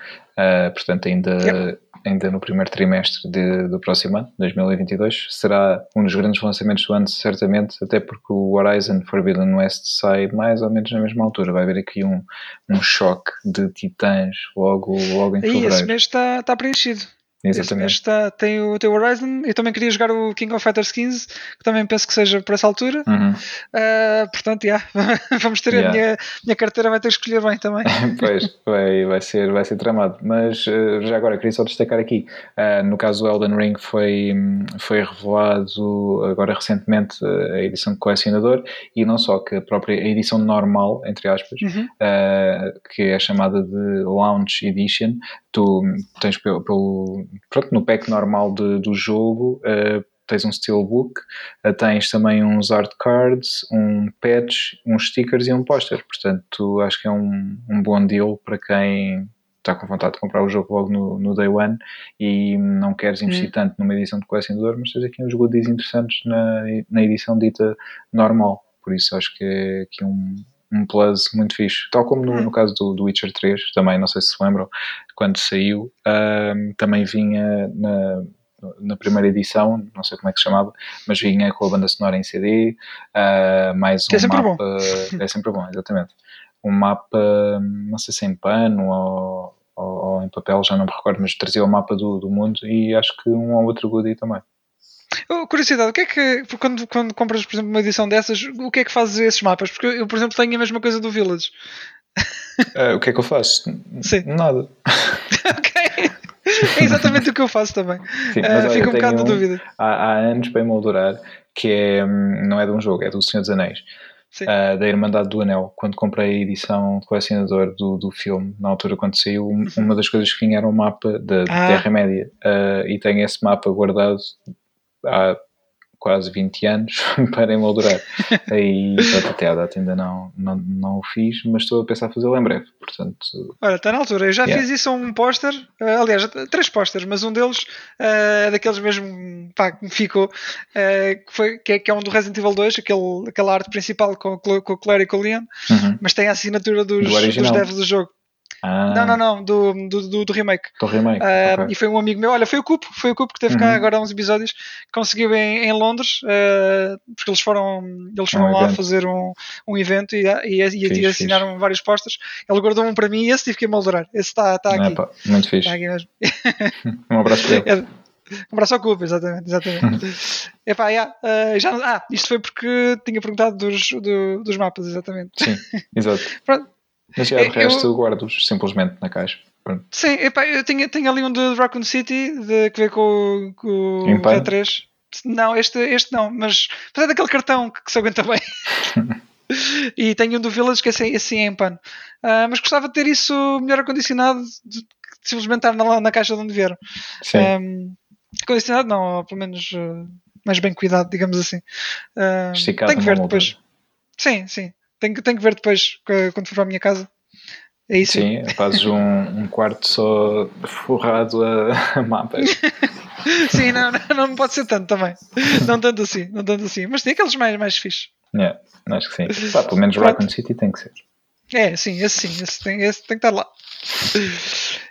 portanto, ainda. Yeah ainda no primeiro trimestre de, do próximo ano, 2022. Será um dos grandes lançamentos do ano, certamente, até porque o Horizon Forbidden West sai mais ou menos na mesma altura. Vai haver aqui um, um choque de titãs logo, logo em fevereiro. E esse mês está, está preenchido. Exatamente. Está, tem, o, tem o Horizon. Eu também queria jogar o King of Fighters 15, que também penso que seja por essa altura. Uhum. Uh, portanto, yeah, vamos ter yeah. a minha, minha carteira vai ter que escolher bem também. pois, vai, vai, ser, vai ser tramado. Mas uh, já agora, queria só destacar aqui: uh, no caso do Elden Ring, foi, foi revelado agora recentemente a edição de colecionador e não só que a própria edição normal, entre aspas, uhum. que é chamada de Launch Edition, tu tens pelo, pelo pronto, no pack normal de, do jogo uh, tens um steelbook, uh, tens também uns art cards, um patch, uns stickers e um póster. Portanto, acho que é um, um bom deal para quem está com vontade de comprar o jogo logo no, no day one e não queres investir hum. tanto numa edição de colecionador, mas tens aqui uns goodies interessantes na, na edição dita normal. Por isso acho que é aqui um, um plus muito fixe. Tal como no, hum. no caso do, do, Witcher 3, também, não sei se se lembram, quando saiu, um, também vinha na, na primeira edição, não sei como é que se chamava, mas vinha com a banda sonora em CD, uh, mais um é mapa. Bom. É sempre bom, exatamente. Um mapa, não sei se em pano ou, ou, ou, em papel, já não me recordo, mas trazia o mapa do, do mundo e acho que um ou outro goodie também. Oh, curiosidade, o que é que, quando, quando compras, por exemplo, uma edição dessas, o que é que fazes esses mapas? Porque eu, por exemplo, tenho a mesma coisa do Village. Uh, o que é que eu faço? Sim. Nada. ok. É exatamente o que eu faço também. Sim, uh, fico um bocado na dúvida. Há, há anos para emoldurar, que é, hum, não é de um jogo, é do Senhor dos Anéis. Uh, da Irmandade do Anel, quando comprei a edição de colecionador do, do filme, na altura quando saiu, uhum. uma das coisas que vinha era um mapa da ah. Terra-média. Uh, e tenho esse mapa guardado há quase 20 anos para emoldurar. Aí, até à data ainda não, não, não o fiz, mas estou a pensar fazê-lo em breve. Portanto, Olha, está na altura. Eu já yeah. fiz isso a um póster, uh, aliás, três pósteres, mas um deles é uh, daqueles mesmo pá, que me ficou, uh, que, foi, que, é, que é um do Resident Evil 2, aquele, aquela arte principal com, com o Claire e com o Leon, uhum. mas tem a assinatura dos, do dos devs do jogo. Ah. Não, não, não, do, do, do, do remake. Do remake. Uh, okay. E foi um amigo meu, olha, foi o Cupo, foi o Cupo que teve uhum. cá agora há uns episódios, conseguiu em, em Londres, uh, porque eles foram, eles foram um lá evento. fazer um, um evento e, e, e, e assinaram fixe. vários postas. Ele guardou um para mim e esse tive que emoldurar. Esse está tá aqui. Epa, muito fixe. Está aqui mesmo. um abraço para ele. É, um abraço ao Cupo, exatamente. exatamente. Epá, yeah, uh, já, ah, isto foi porque tinha perguntado dos, do, dos mapas, exatamente. Sim, exato. Pronto. Mas já de resto eu... guardo-os simplesmente na caixa. Sim, epá, eu tenho, tenho ali um de Raccoon City de, que vê com, com o E3. Não, este, este não, mas apesar daquele cartão que, que se aguenta bem. e tenho um do Village que é assim, assim em pano. Uh, mas gostava de ter isso melhor acondicionado, de, de simplesmente estar na, na caixa de onde. Sim. Um, acondicionado não, pelo menos uh, mais bem cuidado, digamos assim. Uh, tenho que ver depois. Sim, sim. Tenho, tenho que ver depois quando for para a minha casa. É isso? Sim, fazes um, um quarto só forrado a, a mapas. sim, não, não, não pode ser tanto também. Não tanto assim, não tanto assim. Mas tem aqueles mais, mais fixos. Yeah, acho que sim. Pá, pelo menos Raccoon City tem que ser. É, sim, esse sim, esse tem, esse tem que estar lá.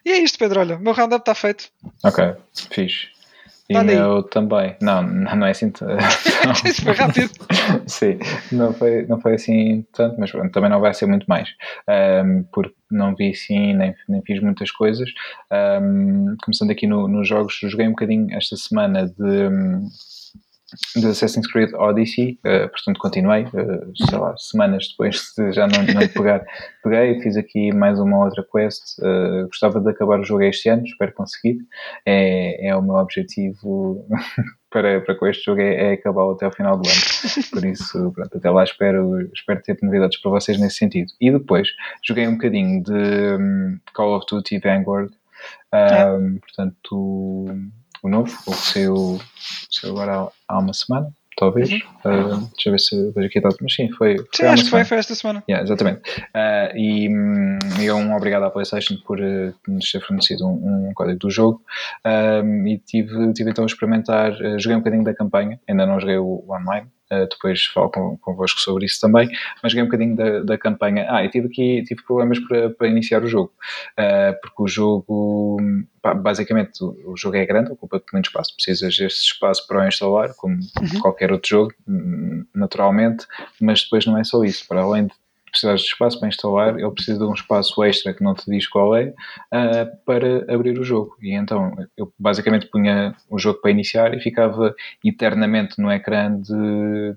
E é isto, Pedro. Olha, o meu roundup está feito. Ok, fixe. E o meu também. Não, não é assim. Isso foi rápido. Sim, não foi, não foi assim tanto, mas pronto, também não vai ser muito mais. Um, porque não vi assim, nem, nem fiz muitas coisas. Um, começando aqui nos no jogos, joguei um bocadinho esta semana de de Assassin's Creed Odyssey, uh, portanto continuei, uh, sei lá, semanas depois de já não, não pegar, peguei, fiz aqui mais uma outra quest, uh, gostava de acabar o jogo este ano, espero conseguir, é, é o meu objetivo para, para com este jogo, é, é acabar até ao final do ano, por isso, pronto, até lá espero, espero ter novidades para vocês nesse sentido. E depois, joguei um bocadinho de um, Call of Duty Vanguard, um, portanto o novo, o que saiu, saiu agora há, uma semana, talvez. Uhum. Uh, deixa eu ver se vejo aqui a data, mas sim, foi. foi sim, acho que foi, foi esta semana. Yeah, exatamente. Uh, e, um, e um obrigado à PlayStation por uh, nos ter fornecido um, um, código do jogo. e tive, tive então a experimentar, joguei um bocadinho da campanha, ainda não joguei o, o online. Uh, depois falo com, convosco sobre isso também, mas joguei um bocadinho da, da campanha. Ah, e tive aqui tive problemas para, para iniciar o jogo, uh, porque o jogo, basicamente, o, o, jogo é grande, ocupa muito espaço, precisas desse espaço para o instalar, como uhum. qualquer outro jogo, naturalmente, mas depois não é só isso, para além de precisares de espaço para instalar, ele precisa de um espaço extra que não te diz qual é uh, para abrir o jogo. E então eu basicamente punha o jogo para iniciar e ficava eternamente no ecrã de,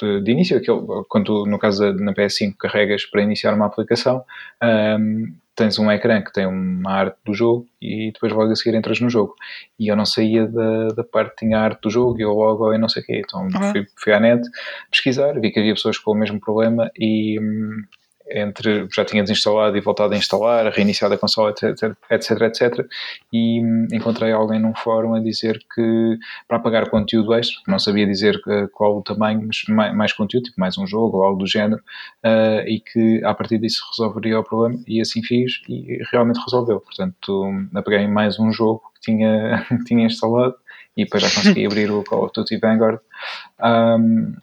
de, de início. Aquele, quando no caso na PS5 carregas para iniciar uma aplicação, um, ah, tens um ecrã que tem uma arte do jogo e depois logo a seguir entras no jogo. E eu não saía da, da parte que tinha a arte do jogo e o logo e não sei o quê. Então uhum. fui, fui à net pesquisar, vi que havia pessoas com o mesmo problema e hum, entre já tinha desinstalado e voltado a instalar, reiniciado a consola, etc, etc, etc. E hum, encontrei alguém num fórum a dizer que para pagar conteúdo extra, não sabia dizer uh, qual o tamanho, mas mais, mais, conteúdo, tipo mais um jogo ou algo do género, uh, e que a partir disso resolveria o problema. E assim fiz e realmente resolveu. Portanto, apaguei em mais um jogo que tinha, tinha instalado e depois já consegui abrir o Call of Duty Vanguard. Um,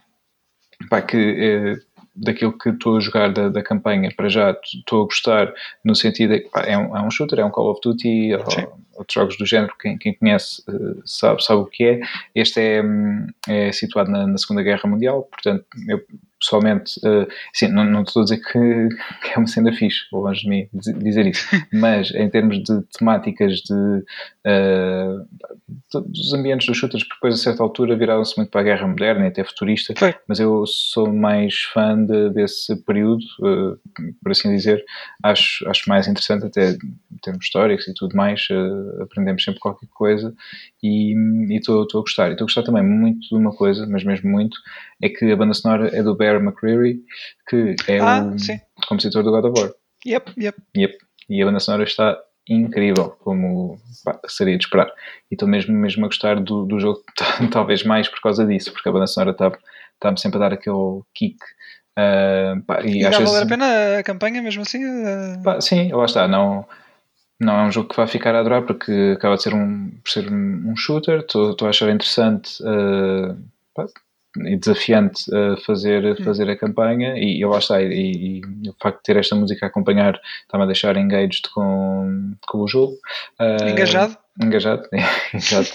pá, que eh, daquilo que estou a jogar da, da campanha para já estou a gostar no sentido de pá, é, um, é um shooter, é um Call of Duty ou, outros jogos do género, quem, quem conhece uh, sabe, sabe o que é. Este é, hum, é situado na, na, Segunda Guerra Mundial, portanto eu pessoalmente, uh, assim, não, não estou a dizer que, que, é uma cena fixe, longe de mim dizer isso, mas em termos de temáticas de, uh, dos ambientes dos shooters, porque depois a certa altura viraram-se muito para a guerra moderna e até futurista, Foi. mas eu sou mais fã de, desse período, uh, por assim dizer, acho, acho mais interessante até em termos históricos e tudo mais, aprendemos sempre qualquer coisa e estou a gostar. E estou a gostar também muito de uma coisa, mas mesmo muito, é que a banda sonora é do Bear McCreary, que é ah, o sim. compositor do God of War. Yep, yep. Yep. E a banda sonora está incrível, como pá, seria de esperar. E estou mesmo, mesmo a gostar do, do jogo, talvez mais por causa disso, porque a banda sonora está-me está sempre a dar aquele kick. Uh, pá, e, e valer a pena a campanha mesmo assim? Uh... Pá, sim, lá está. Não, não é um jogo que vai ficar a adorar porque acaba de ser um, por ser um shooter. Estou a achar interessante uh, e desafiante uh, fazer, hum. fazer a campanha e, e lá está. E, e, o facto de ter esta música a acompanhar está-me a deixar engaged com, com o jogo. Uh, engajado? Engajado, exato.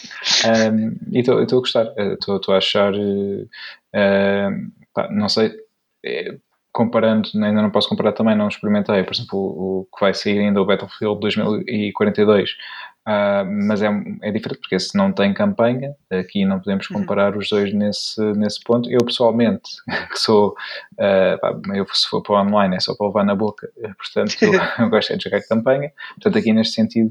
um, e estou a gostar. Estou a achar. Pá, não sei. É, comparando, ainda não posso comparar também, não experimentei, por exemplo, o, o que vai sair ainda o Battlefield 2042, uh, ah, mas é, é diferente porque se não tem campanha, aqui não podemos uhum. comparar uhum. os dois nesse, nesse ponto. Eu pessoalmente, que sou, uh, eu se for para o online é só para levar na boca, portanto eu, eu gosto é de jogar campanha, portanto aqui neste sentido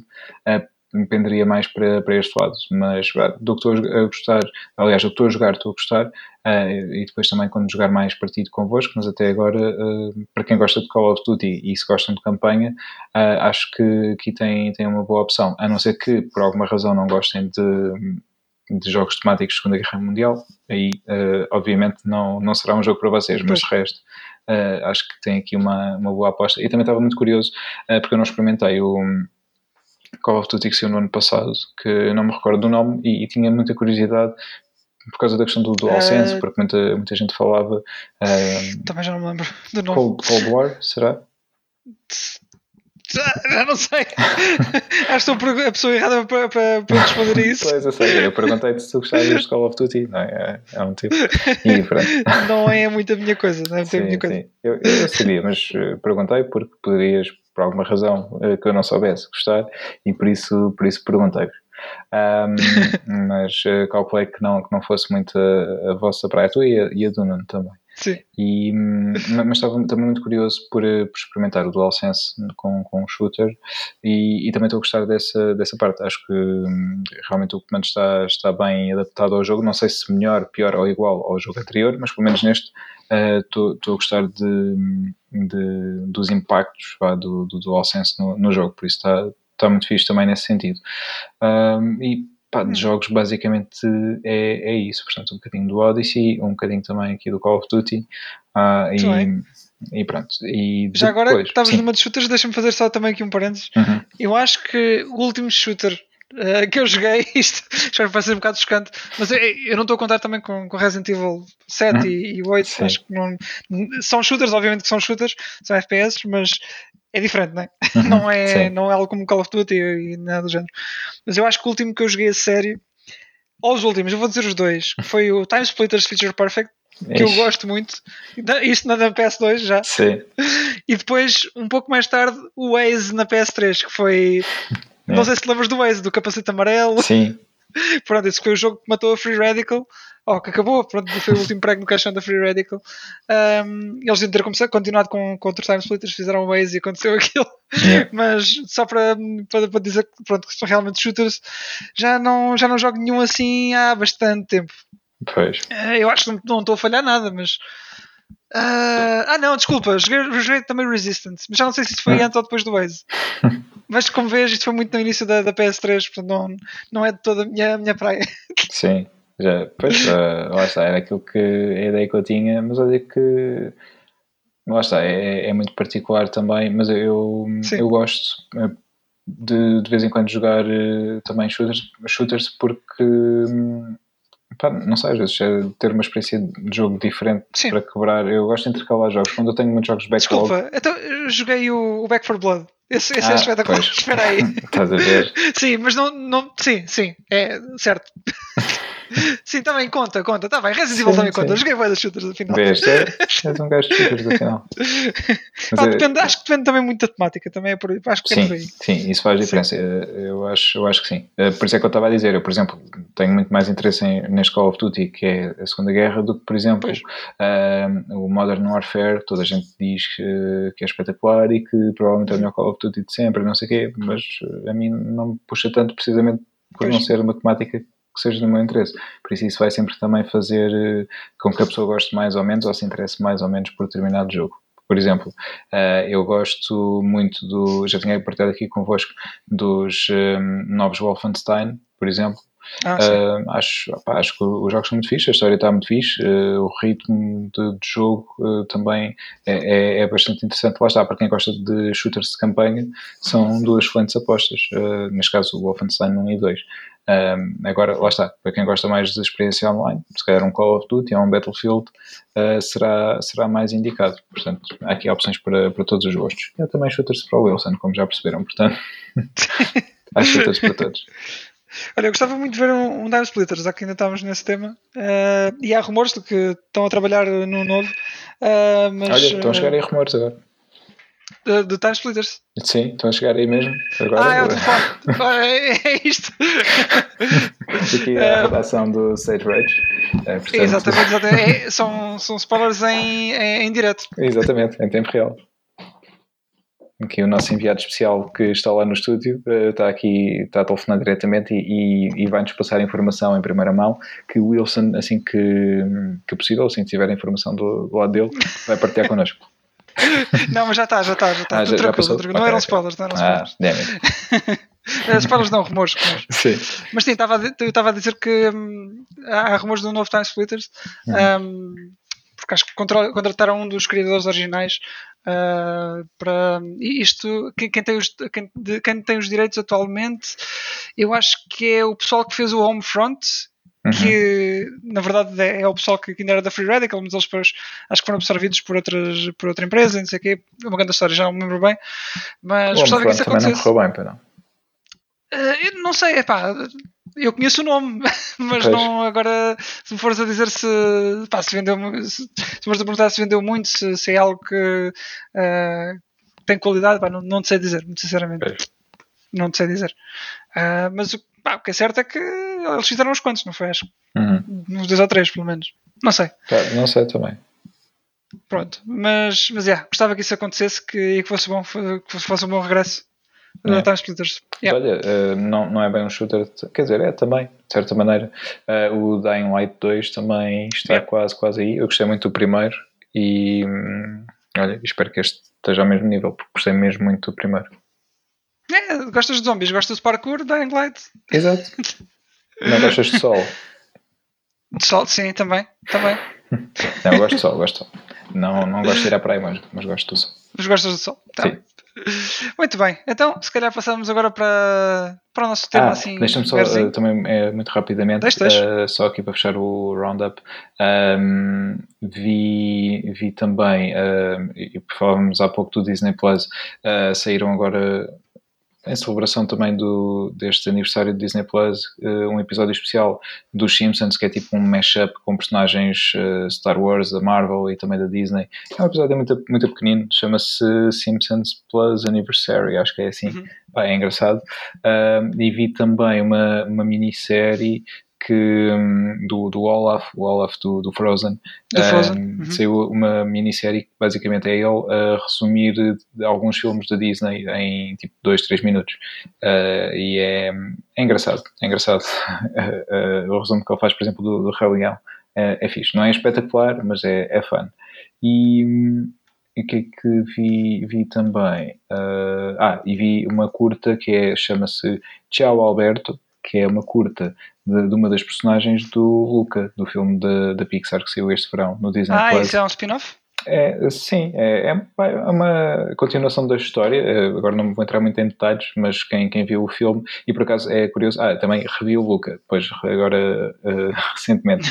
uh, dependeria mais para, para este lado. Mas do que estou a gostar, aliás, do que estou a jogar, estou a gostar, uh, e depois também quando jogar mais partido convosco, mas até agora, uh, para quem gosta de Call of Duty e se gostam de campanha, uh, acho que aqui tem, tem uma boa opção. A não ser que por alguma razão não gostem de de jogos temáticos de Segunda Guerra Mundial, aí obviamente não, não será um jogo para vocês, mas de resto acho que tem aqui uma, uma boa aposta. E também estava muito curioso, porque eu não experimentei o, Call of Duty que saiu no ano passado, que não me recordo do nome, e, e tinha muita curiosidade por causa da questão do DualSense, uh, porque muita, muita gente falava. Uh, também já não me lembro do nome. Cold, Cold War, será? Já não sei. Acho que estou a pessoa errada para, para, para responder isso. Pois, eu sei. Eu perguntei-te se tu gostavas de Call of Duty. Não, é, é um tipo. E pronto. Não é muito a minha coisa. Não é muito sim, a minha coisa. Eu, eu sabia, mas eh, perguntei porque poderias por alguma razão uh, que eu não soubesse gostar e por isso, por isso perguntei-vos. Um, mas uh, calculei que não, que não fosse muito a, a vossa praia, tu e a, e a do Nuno também. Sim. E, hum, mas estava também muito curioso por, eh, por experimentar o DualSense com, com o shooter e, e, também estou a gostar dessa, dessa parte. Acho que hum, realmente o comando está, está bem adaptado ao jogo. Não sei se melhor, pior ou igual ao jogo anterior, mas pelo menos neste estou uh, a gostar de, de, dos impactos vá, do, do DualSense no, no jogo. Por isso está, está muito fixe também nesse sentido. Um, e pá, de hum. jogos basicamente é, é isso. Portanto, um bocadinho do Odyssey, um bocadinho também aqui do Call of Duty. Uh, e, e, pronto. E Já depois, agora que estavas numa de shooters, deixa-me fazer só também aqui um parênteses. Uhum. Eu acho que o último shooter Uh, que eu joguei, isto já vai ser um bocado chocante, mas eu, eu não estou a contar também com, com Resident Evil 7 uhum. e, e 8, Sim. acho que não, são shooters, obviamente que são shooters, são FPS, mas é diferente, não é? Uhum. Não, é não é algo como Call of Duty e, nada do género. Mas eu acho que o último que eu joguei a sério, ou os últimos, eu vou dizer os dois, foi o Time Splitters Feature Perfect, que Ixi. eu gosto muito. Isto na PS2 já. Sim. E depois, um pouco mais tarde, o Waze na PS3, que foi. É. Não sei se te lembras do Waze, do capacete amarelo. Sim. Pronto, esse foi o jogo que matou a Free Radical oh, que acabou, pronto, foi o último prego no caixão da Free Radical. Um, eles deviam ter começado, continuado com, com outros Time Splitters, fizeram o Waze e aconteceu aquilo. Yeah. Mas só para, para, para, dizer que, pronto, que são realmente shooters, já não, já não jogo nenhum assim há bastante tempo. Pois. Uh, eu acho que não, não estou a falhar nada, mas. Uh, ah não, desculpa, joguei, joguei também Resistance, mas já não sei se isso foi antes ou depois do Waze. mas como vês, isto foi muito no início da, da PS3, portanto não, não é de toda a minha, a minha praia. Sim, já, pois, uh, lá está, era aquilo que a ideia que eu tinha, mas olha que lá está, é, é muito particular também, mas eu, eu gosto eh, de, de vez em quando jogar uh, também shooters, shooters porque pá, não sei, às vezes é ter uma experiência de jogo diferente Sim. para quebrar. Eu gosto de intercalar jogos. Quando eu tenho muitos jogos backlog. Desculpa, então joguei o, o Back for Blood. Esse, esse é ah, é espetacular. Pois. Espera aí. Estás a ver? Sim, mas não, não. Sim, sim, é certo. Sim, também conta, conta. Está bem, Resident Evil também sim. conta. joguei várias shooters afinal. Vês, é, és um gajo de shooters afinal. É... depende, acho que depende também muito da temática. Também é por, acho que sim, é por aí. Sim, isso faz diferença. Sim. Eu, acho, eu acho que sim. Eh, por isso é que eu estava a dizer. Eu, por exemplo, tenho muito mais interesse em, neste Call of Duty, que é a Segunda Guerra, do que, por exemplo, uh, o Modern Warfare. Toda a gente diz que, que é espetacular e que provavelmente é o melhor Call of Duty de sempre, não sei o quê, mas a mim não me puxa tanto precisamente por pois. não ser uma temática que seja do meu interesse. Por isso, isso vai sempre também fazer eh, com que a pessoa goste mais ou menos ou se interesse mais ou menos por determinado jogo. Por exemplo, eh, eu gosto muito do. Já tinha partilhado aqui convosco dos eh, novos Wolfenstein, por exemplo. Ah, uh, acho, opa, acho que os jogos são muito fixos, a história está muito fixe, uh, o ritmo de, de jogo uh, também é, é, é, bastante interessante. Lá está, para quem gosta de shooters de campanha, são duas excelentes apostas, neste caso o Wolfenstein 1 e 2. Um, agora, lá está, para quem gosta mais de experiência online, se calhar um Call of Duty ou um Battlefield será, será mais indicado. Portanto, há aqui opções para, para todos os gostos. Eu também shooters para o Wilson, como já perceberam, portanto, há shooters para todos. Olha, eu gostava muito de ver um, um Time Splitters, já que ainda estávamos nesse tema. Uh, e há rumores de que estão a trabalhar no novo. Uh, mas, Olha, estão a chegar aí rumores agora do, do Time Splitters. Sim, estão a chegar aí mesmo. Agora, ah, é o telefone. é, é isto. Aqui é a redação do Sage Rage. É, portanto... Exatamente, exatamente. É, são, são spoilers em, em, em direto. Exatamente, em tempo real. Que o nosso enviado especial que está lá no estúdio uh, está aqui, está a telefonar diretamente e, e, e vai-nos passar informação em primeira mão que o Wilson, assim que, que possível, assim que tiver a informação do, do lado dele, vai partilhar connosco. não, mas já está, já está, já está. Ah, já, já. Não eram spoilers, não eram ah, spoilers. Ah, spoilers não, rumores. rumores. Sim. Mas sim, eu estava a dizer que hum, há rumores do novo Time Splitters. Uhum. Um, porque acho que contrataram um dos criadores originais uh, para isto. Quem, quem, tem os, quem, de, quem, tem os direitos atualmente, eu acho que é o pessoal que fez o Homefront. Uhum. Que na verdade é, é, o pessoal que ainda era da Free Radical, mas eles depois acho que foram absorvidos por, outras, por outra empresa, não sei o quê. É uma grande história, já não me lembro bem. Mas o gostava que isso acontecesse. Também não correu bem, para Uh, não sei, é pá, eu conheço o nome, mas pois. não agora se me fores a dizer se, pá, se vendeu se, se fores a perguntar se vendeu muito, se, se é algo que uh, tem qualidade, pá, não, não te sei dizer, muito sinceramente. Pois. Não te sei dizer. Uh, mas pá, o que é certo é que eles fizeram uns quantos, não foi? Acho. Uhum. Uns dois ou três, pelo menos. Não sei. não sei também. Pronto, mas, mas yeah, gostava que isso acontecesse que, e que fosse bom, que fosse um bom regresso é. Time Splitters. Yeah. Olha, uh, não, não é bem um shooter, quer dizer, é também, de certa maneira. Uh, o Dying Light 2 também está yeah. quase, quase aí. Eu gostei muito do primeiro e hum, olha, espero que este esteja ao mesmo nível, porque gostei mesmo muito do primeiro. É, gostas de zombies, gostas de parkour, Dying Light. Exato. não gostas de sol? De sol, sim, também. também. não, eu gosto de sol, gosto de sol. Não, não gosto de ir à praia, mas, mas gosto do sol. Mas gostas do sol? Tá. Sim. Muito bem, então se calhar passamos agora para, para o nosso tema ah, assim. Deixa-me só uh, também é, muito rapidamente. Uh, só aqui para fechar o roundup. Um, vi, vi também, uh, e falávamos há pouco do Disney Plus, saíram agora em celebração também do, deste aniversário do Disney Plus, uh, um episódio especial dos Simpsons, que é tipo um mashup com personagens uh, Star Wars, da Marvel e também da Disney. É um episódio muito, muito pequenino, chama-se Simpsons Plus Anniversary, acho que é assim. Uhum. é engraçado. Uh, e vi também uma, uma minissérie que hum, do, do Olaf, o Olaf do, do Frozen, do Frozen. Um, uhum. saiu uma minissérie que basicamente é ele a resumir alguns filmes da Disney em tipo 2, 3 minutos. Uh, e é, é engraçado, é engraçado. uh, o resumo que ele faz, por exemplo, do, do Rei Leão é, é fixe. Não é espetacular, mas é, é fun. E, o que é que vi, vi também? Ah, e vi uma curta que é, chama-se Tchau Alberto, que é uma curta de, de, uma das personagens do Luca, do filme da Pixar que saiu este verão no Disney Ah, Plus. isso é um spin-off? É, sim, é, é, é, uma continuação da história. É, agora não vou entrar muito em detalhes, mas quem, quem viu o filme, e por acaso é curioso, ah, também revi o Luca, pois agora uh, recentemente,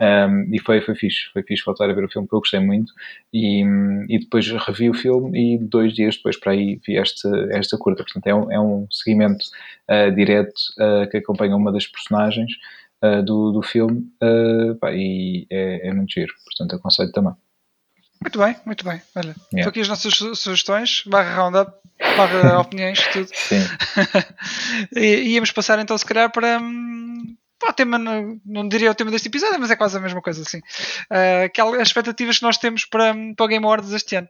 um, e foi, foi fixe, foi fixe voltar a ver o filme, que eu gostei muito, e, e depois revi o filme e dois dias depois para aí vi esta, esta curta. Portanto, é um, é um seguimento uh, direto uh, que acompanha uma das personagens do, do filme pá, e é, é muito giro, portanto aconselho também. Muito bem, muito bem. Olha, yeah. aqui as nossas sugestões, barra roundup, barra opiniões, tudo. Sim. e íamos passar então, se calhar, para, hum, para o tema, não, não diria o tema deste episódio, mas é quase a mesma coisa, assim. Uh, aquelas expectativas que nós temos para, hum, para o Game Awards este ano.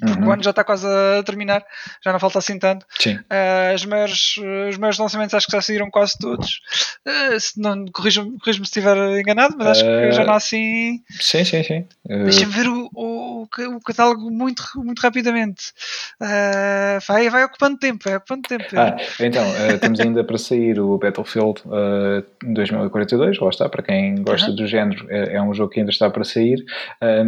Porque uhum. o ano já está quase a terminar, já não falta assim tanto. Uh, os, maiores, os maiores lançamentos acho que já saíram quase todos. Uh, se não corrijo-me corrijo se estiver enganado, mas acho que já não há assim. Sim, sim, sim. Uh... Deixa-me ver o, o, o, catálogo muito, muito rapidamente. Uh, vai, vai ocupando tempo, vai ocupando tempo. Ah, então, temos ainda para sair o Battlefield 2042, lá está, para quem gosta uhum. do género, é, é, um jogo que ainda está para sair,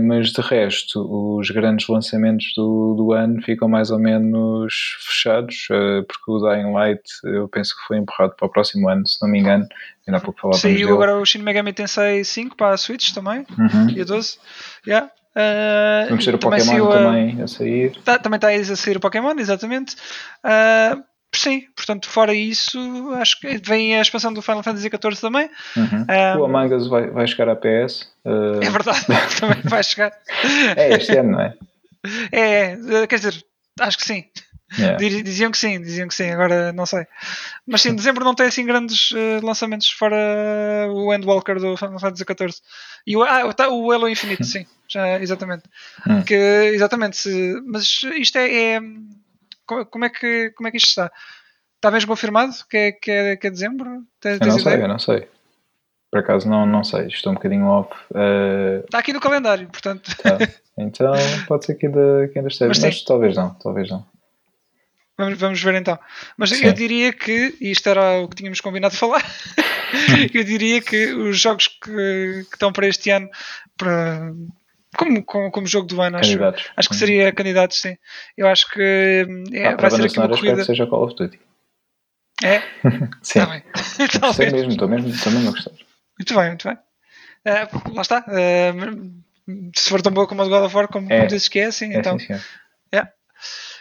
mas de resto, os grandes lançamentos do, do ano ficam mais ou menos fechados, uh, porque o Dying Light eu penso que foi empurrado para o próximo ano, se não me engano. Ainda há pouco falávamos Saiu agora o Shin Megami Tensei 5 para a Switch também, uhum. e a 12. Yeah. Uh, Vamos ter o Pokémon a, também a sair. Tá, também está a sair o Pokémon, exatamente. Uh, sim, portanto, fora isso, acho que vem a expansão do Final Fantasy XIV também. Uhum. Um, o Among Us vai, vai chegar à PS. Uh... É verdade, também vai chegar. é este ano, não é? É, é, quer dizer, acho que sim. Yeah. Diziam que sim, diziam que sim, agora não sei. Mas sim, dezembro não tem assim grandes uh, lançamentos fora o Endwalker do Final Fantasy XIV. E o, ah, tá, o Halo Infinite, sim, já, exatamente. Hum. Que, exatamente, se, mas isto é, é como, é que, como é que isto está? Está mesmo confirmado que é, que é, que é dezembro? Tens, eu não sei, eu não sei. Por acaso não, não sei, estou um bocadinho off. Uh... Está aqui no calendário, portanto. Tá. Então pode ser que ainda, que ainda esteja, mas, mas talvez não, talvez não. Vamos, vamos ver então. Mas Sim. eu diria que, e isto era o que tínhamos combinado de falar, eu diria que os jogos que, que estão para este ano, para, como, como, como jogo do ano, acho, acho que seria candidatos, sim. Eu acho que é, ah, vai ser aqui uma corrida. que seja Call of Duty. É? sim. Tá bem. Sei mesmo, estou mesmo, estou mesmo a gostar. Muito bem, muito bem. Uh, lá está. Uh, se for tão boa como a do God of War, como, é. como dizes que é, sim, é, então. Sim. Yeah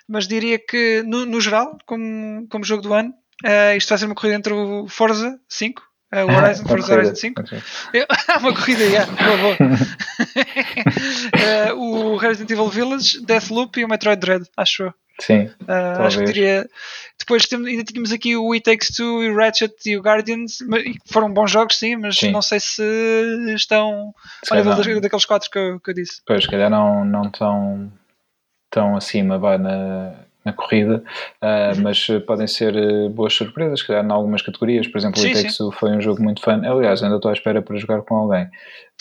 mas diria que no, no geral, como, como jogo do ano, uh, isto vai ser uma corrida entre o Forza 5, uh, eh, o Horizon, Forza Horizon 5. Há uma corrida, yeah, boa, boa. uh, o Resident Evil Village, Deathloop e o Metroid Dread, acho eu. Sim. Uh, acho que diria. Depois ainda tínhamos aqui o It Takes Two e o Ratchet e o Guardians. Foram bons jogos, sim, mas sim. não sei se estão ao nível daqueles quatro que eu, que eu disse. Pois, se calhar não, não estão tão acima vai na, na corrida, uh, mas podem ser uh, boas surpresas, calhar em algumas categorias. Por exemplo, sim, o Itexo foi um jogo muito fã. Aliás, ainda estou à espera para jogar com alguém.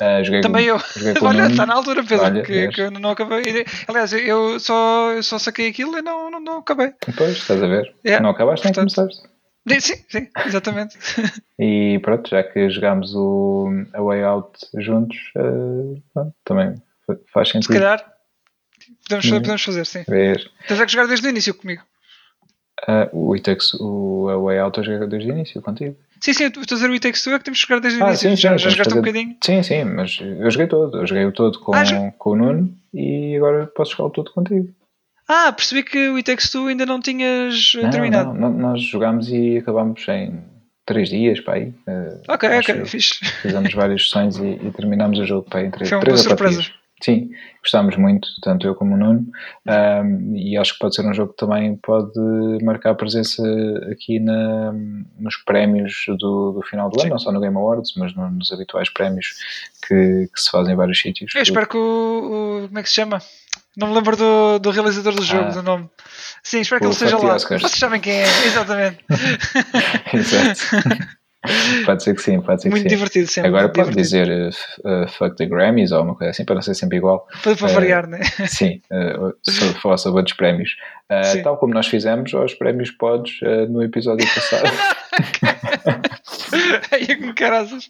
Uh, joguei Também com, eu. Joguei com Olha, está na altura, Pedro, Olha, que, que, eu não acabei. Aliás, eu só, eu só saquei aquilo e não, não, não acabei. Pois, estás a ver. Yeah. Não acabaste, nem começaste. Sim, sim, exatamente. e pronto, já que jogámos o A Way Out juntos, uh, também faz sentido. Se calhar Podemos, hum. podemos fazer, sim. Ver. Tens é que jogar desde o início comigo. Uh, o Itex, o a Way Out eu joguei desde o início contigo. Sim, sim, estou a dizer o Itex tu é que temos que jogar desde o ah, início. Sim, já, já jogaste fazer... um bocadinho? Sim, sim, mas eu joguei todo. Eu joguei o todo com, ah, com o Nuno e agora posso jogar o todo contigo. Ah, percebi que o Itex tu ainda não tinhas não, terminado. Não, nós jogámos e acabámos em 3 dias, pá, aí. Uh, ok, ok, fixe. Fizemos várias sessões e, e terminámos o jogo, pá, em 3 Foi uma boa surpresa. Sim, gostámos muito, tanto eu como o Nuno, um, e acho que pode ser um jogo que também pode marcar presença aqui na, nos prémios do, do final do Sim. ano, não só no Game Awards, mas no, nos habituais prémios que, que, se fazem em vários sítios. Eu espero que o, o, Como é que se chama? Não me lembro do, do realizador do jogo, ah, do nome. Sim, espero que ele esteja lá. Oscars. Vocês sabem quem é, exatamente. Exato. Pode ser que sim, pode ser muito que sim. divertido sempre. Agora pode dizer uh, uh, fuck the Grammys ou uma coisa assim, para não ser sempre igual. Para, para uh, variar, né? Sim, uh, sobre, falar sobre outros prémios. tal como nós fizemos aos prémios Pods no episódio passado. Ai, que caras.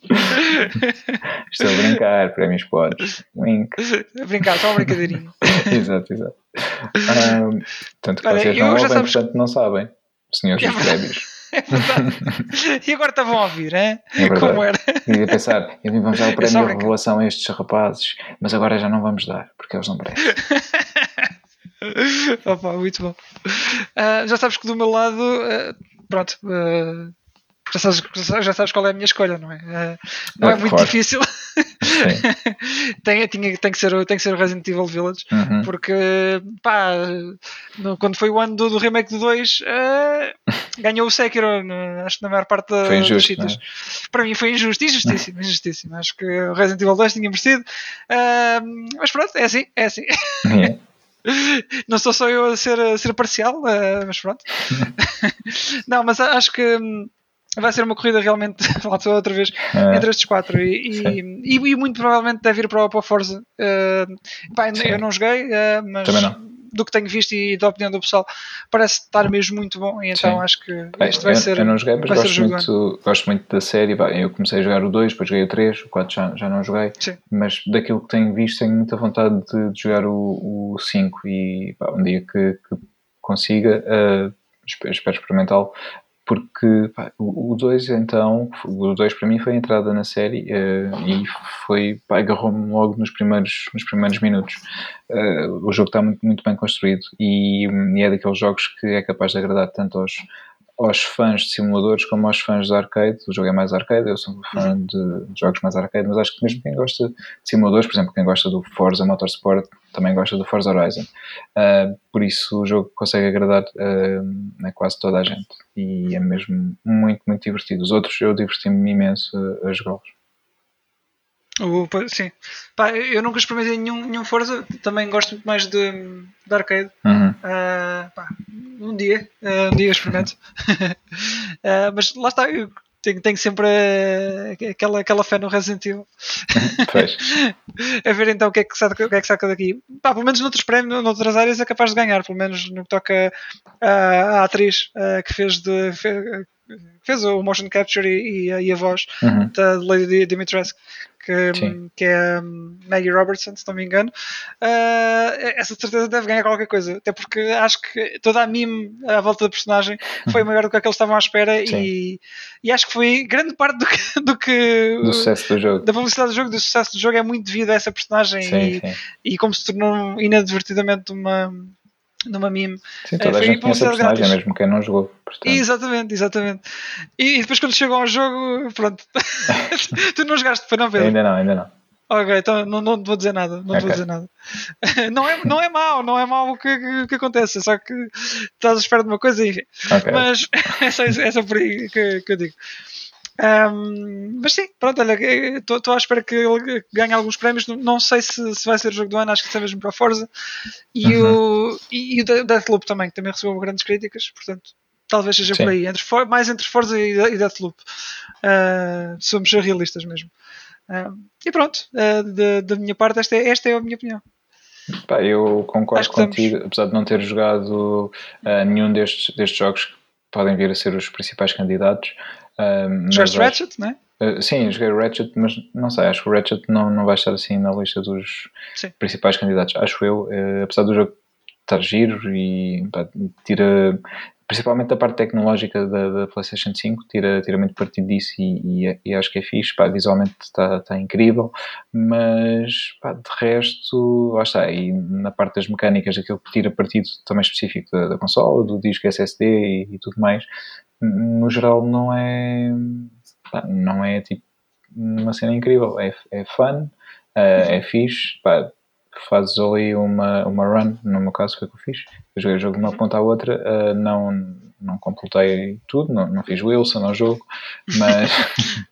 Estou a brincar, prémios Pods. Wink. A brincar, só uma brincadeirinha. exato, exato. Um, tanto que Olha, vocês não ouvem, sabes... portanto não sabem, senhores dos prémios. É verdade. e agora estavam a ouvir, hein? É Como era? E a pensar, e vamos dar o prémio de revelação a estes rapazes, mas agora já não vamos dar, porque eles não merecem. Opa, muito bom. Uh, já sabes que do meu lado, uh, pronto, uh, já sabes, já sabes qual é a minha escolha, não é? Uh, não é, é muito forte. difícil. tem, tem, tem, que ser, tem que ser o Resident Evil Village, uhum. porque pá, no, quando foi o ano do, do remake do 2, uh, ganhou o Sekiro, no, acho que na maior parte da, injusto, dos sítios. É? Para mim foi injusto, injustíssimo, injustíssimo. Acho que o Resident Evil 2 tinha merecido, uh, mas pronto, é assim, é assim. Uhum. Não sou só eu a ser, a ser parcial, mas pronto. não, mas acho que hum, vai ser uma corrida realmente, lá outra vez, é. entre estes quatro e, e, e, muito provavelmente deve ir para, o, Forza. Uh, pá, eu não joguei, uh, mas do que tenho visto e da opinião do pessoal, parece estar mesmo muito bom. E então Sim. acho que isto vai eu, ser. Eu não joguei, mas gosto muito, gosto muito da série. Eu comecei a jogar o 2, depois joguei o 3, o 4 já, já não joguei. Sim. Mas daquilo que tenho visto, tenho muita vontade de, de jogar o, o 5 e pá, um dia que, que consiga. Uh, espero experimentá-lo porque pá, o 2 então, o 2 para mim foi a entrada na série uh, e foi, agarrou-me logo nos primeiros, nos primeiros minutos. Uh, o jogo está muito, muito bem construído e, e, é daqueles jogos que é capaz de agradar tanto aos, aos fãs de simuladores como aos fãs de arcade. O jogo é mais arcade, eu sou fã de, jogos mais arcade, mas acho que mesmo quem gosta de simuladores, por exemplo, quem gosta do Forza Motorsport, também gosta do Forza Horizon. Uh, por isso o jogo consegue agradar uh, a quase toda a gente e é mesmo muito, muito divertido. Os outros eu diverti-me imenso a, a jogá-los. Sim. Pá, eu nunca experimentei nenhum, nenhum Forza, também gosto muito mais de, de arcade. Uhum. Uh, pá, um dia, uh, um dia experimento. mas lá está, eu tenho, tenho sempre aquela, aquela fé no Resident Evil. a ver então o que é que saca, o que é que saca daqui. Pá, pelo menos noutros prémios, noutras áreas é capaz de ganhar, pelo menos no que toca à atriz que fez de. Fez, fez o motion capture e, e, a, voz uhum. da Lady Dimitrescu que, que é um, Maggie Robertson, se não me engano, uh, essa certeza deve ganhar qualquer coisa. Até porque acho que toda a mime à volta da personagem foi maior do que aqueles estavam à espera e, e, acho que foi grande parte do que, do que do sucesso do jogo. Da publicidade do jogo, do sucesso do jogo é muito devido a essa personagem sim, e, sim. e como se tornou inadvertidamente uma numa meme. Sim, toda a gente conhece a personagem, grátis. mesmo quem não jogou. Portanto. Exatamente, exatamente. E, depois quando chegam ao jogo, pronto. tu não jogaste, foi não, Pedro? Ainda não, ainda não. Ok, então não, não vou dizer nada. Não okay. vou dizer nada. Não é, não é mau, não é mau o que, que, que acontece, só que estás à espera de uma coisa e enfim. Okay. Mas é só, é só por aí que, que eu digo. Um, mas sim, pronto, olha, estou à espera que ele ganhe alguns prémios. Não sei se, se vai ser o jogo do ano, acho que é mesmo para a Forza. E, uhum. o, e, e o Deathloop também, que também recebeu grandes críticas, portanto, talvez seja sim. por aí, entre, mais entre Forza e, e Deathloop. Uh, somos realistas mesmo. Uh, e pronto, uh, da, minha parte, esta é, esta é a minha opinião. Pá, eu concordo contigo, estamos... apesar de não ter jogado nenhum destes, destes jogos que podem vir a ser os principais candidatos. Jogaste Ratchet, não é? Uh, sim, joguei Ratchet, mas não sei, acho que o Ratchet não, não vai estar assim na lista dos sim. principais candidatos. Acho eu, uh, apesar do jogo estar giro e pá, tira, principalmente a parte tecnológica da, da, PlayStation 5, tira, tira muito partido disso e, e, e acho que é fixe. Pá, visualmente está, está incrível, mas pá, de resto, lá está. E na parte das mecânicas, aquilo que tira partido também específico da, da consola, do disco SSD e, e tudo mais, no geral não é pá, não é tipo uma cena incrível, é, é fun, uh, é fixe, pá, fazes ali uma, uma run, no meu caso foi o que eu fiz, eu joguei o jogo de uma ponta à outra, uh, não, não completei tudo, não, não fiz Wilson ao jogo, mas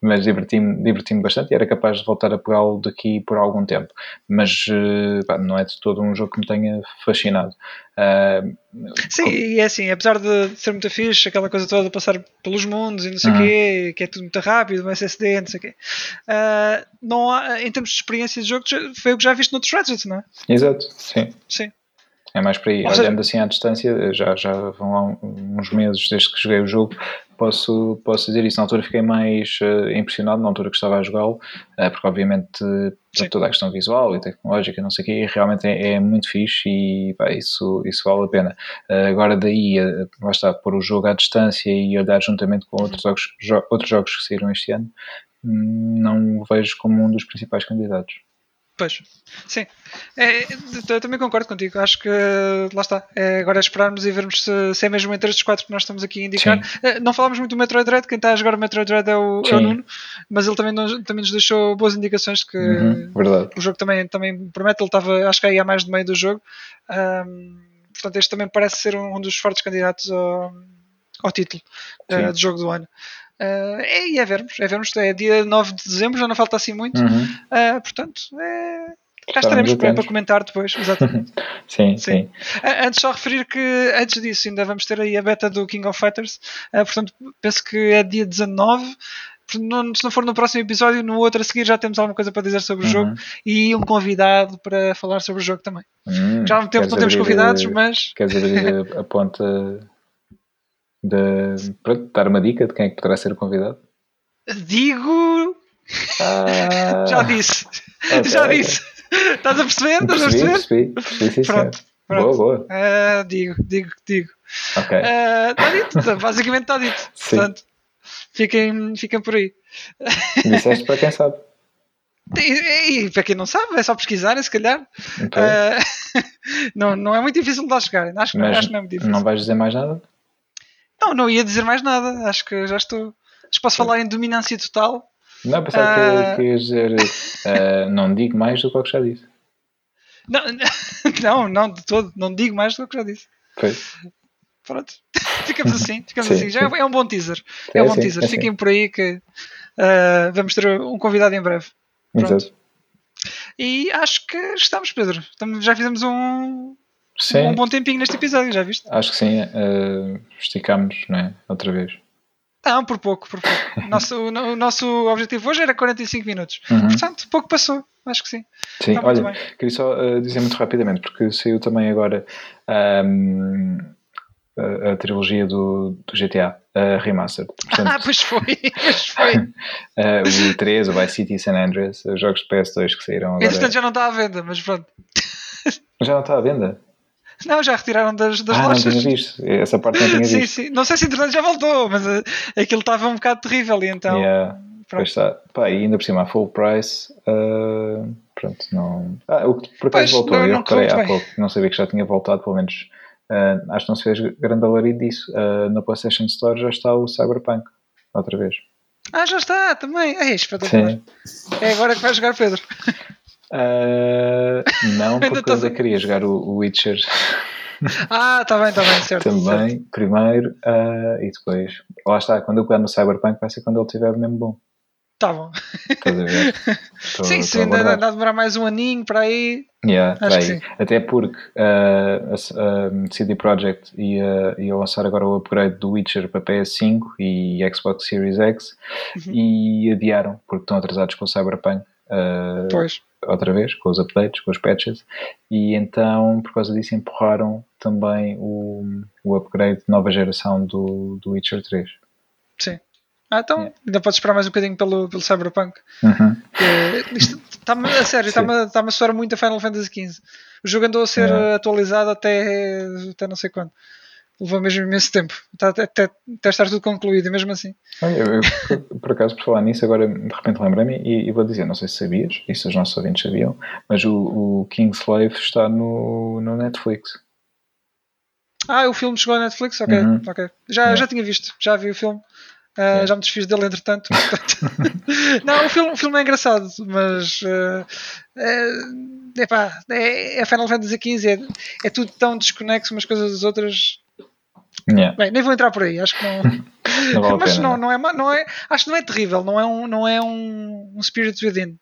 mas diverti-me diverti bastante e era capaz de voltar a pegá-lo daqui por algum tempo. Mas eh, pá, não é de todo um jogo que me tenha fascinado. Uh, Sim, com... e é assim, apesar de ser muito fixe, aquela coisa toda de passar pelos mundos e não sei o uhum. quê, que é tudo muito rápido, um SSD, não sei o quê, uh, não há, em termos de experiência de jogo, foi o que já viste no Ratchet, não é? Exato, sim. Sim. É mais por aí. Ou Olhando seja... assim à distância, já, já vão há uns meses desde que joguei o jogo, posso, posso dizer isso. Na altura fiquei mais uh, impressionado, na altura que estava a jogá-lo, uh, porque obviamente uh, toda a questão visual e tecnológica, não sei o quê, realmente é, é, muito fixe e pá, isso, isso vale a pena. agora daí, lá está, pôr o jogo à distância e olhar juntamente com outros jogos, jo outros jogos que saíram este ano, hum, não o vejo como um dos principais candidatos. Pois, sim. É, eu também concordo contigo. Acho que lá está. É, agora é esperarmos e vermos se, se, é mesmo entre estes quatro que nós estamos aqui a indicar. É, não falámos muito do Metroid Dread, quem está a jogar o Metroid Dread é o, é o Nuno, mas ele também, nos, também nos deixou boas indicações de que uhum, o jogo também, também promete. Ele estava, acho que aí há mais do meio do jogo. Um, portanto, este também parece ser um dos fortes candidatos ao, ao título uh, do jogo do ano. Uh, é, e é vermos, é vermos, é dia 9 de dezembro, já não falta assim muito, uhum. uh, portanto, é, cá estaremos para, para, comentar depois, exatamente. sim, sim, sim. Uh, antes só referir que antes disso ainda vamos ter aí a beta do King of Fighters, portanto, penso que é dia 19. Se não for no próximo episódio, no outro a seguir já temos alguma coisa para dizer sobre o jogo uhum. e um convidado para falar sobre o jogo também. Uhum. Já há muito tempo não temos convidados, mas. Queres abrir a, a ponta de pronto, dar uma dica de quem é que poderá ser o convidado? Digo. Ah, já disse. Okay, já disse. Estás a perceber? Estás a perceber? Percebi, percebi. Sim, pronto. Pronto. Boa, boa. Uh, digo, digo, digo. Ok. Está uh, dito, basicamente está dito. Sim. Portanto, fiquem, fiquem por aí. Disseste para quem sabe. E, e, para quem não sabe, é só pesquisarem, se calhar. Uh, não, não é muito difícil de lá chegar. Acho, acho que não é muito difícil. Não vais dizer mais nada? Não, não ia dizer mais nada. Acho que já estou. Acho que posso falar em dominância total. Não, pensava uh... que, ias dizer. Uh, não digo mais do que o que já disse. Não, não, não, de todo. Não digo mais do que já disse. Pois. Pronto. Ficamos assim. Ficamos sim, assim. Já é um bom teaser. É, é um bom sim, teaser. É Fiquem por aí que uh, vamos ter um convidado em breve. Pronto. Exato. E acho que estamos, Pedro. Estamos, já fizemos um, sim. um bom tempinho neste episódio, já viste? Acho que sim. Uh, esticámos, não é? Outra vez. Não, por pouco, por pouco. nosso, o, nosso objetivo hoje era 45 minutos. Uhum. Portanto, pouco passou. Acho que sim. Sim, Está olha, queria só uh, dizer muito rapidamente, porque saiu também agora um, a, a, trilogia do, do GTA uh, Remastered. Portanto, ah, pois foi, pois foi. uh, o 3, o Vice City e San Andreas, os jogos de PS2 que saíram agora. Entretanto já não está à venda, mas pronto. Já não está à venda? Não, já retiraram das, das ah, lojas. não tinha visto. Essa parte não tinha visto. sim, sim. Não sei se entretanto já voltou, mas uh, aquilo estava um bocado terrível e então. Yeah. Pois está. Pá, e ainda por cima, a full price. Uh, pronto, não. Ah, o que por acaso voltou, não, eu reparei há pouco, não sabia que já tinha voltado, pelo menos. Uh, acho que não se fez grande alarido disso. Uh, na PlayStation Store já está o Cyberpunk, outra vez. Ah, já está, também. É espetacular. Sim. É agora que vai jogar Pedro. Uh, não, porque eu ainda queria jogar o, Witcher. Ah, está bem, está bem, certo. Também, certo. primeiro, uh, e depois. Lá está, quando eu pegar no Cyberpunk vai ser quando ele estiver mesmo bom. Tá bom. Estás a ver? Tô, sim, sim, ainda dá a demorar mais um aninho para aí. Yeah, aí. Sim. Até porque uh, a, a CD Projekt ia, ia lançar agora o upgrade do Witcher para PS5 e Xbox Series X uhum. e adiaram porque estão atrasados com o Cyberpunk. Uh, pois outra vez, com os updates, com os patches, e então, por causa disso, empurraram também o, o upgrade de nova geração do, do Witcher 3. Sim. Ah, então yeah. ainda podes esperar mais um bocadinho pelo, pelo Cyberpunk. Uhum. está-me, a sério, está-me, tá a soar muito a Final Fantasy XV. O jogo andou a ser yeah. atualizado até, até não sei quando levou mesmo imenso tempo até, até, até estar tudo concluído, e mesmo assim. Olha, eu, eu, por acaso, por falar nisso, agora de repente lembrei-me e, e, vou dizer: não sei se sabias, e se os nossos ouvintes sabiam, mas o, o Kingslave está no, no Netflix. Ah, o filme chegou à Netflix? Ok, uhum. ok. Já, já tinha visto, já vi o filme. Uh, Já me desfiz dele entretanto. não, o filme, o filme é engraçado, mas uh, é, epá, é, é Final Fantasy XV, é, é tudo tão desconexo umas coisas das outras Yeah. Bem, nem vou entrar por aí, acho que não. não vale Mas pena, não, não, é, não é. Acho que não é terrível, não é um, não é um, um Spirits Within.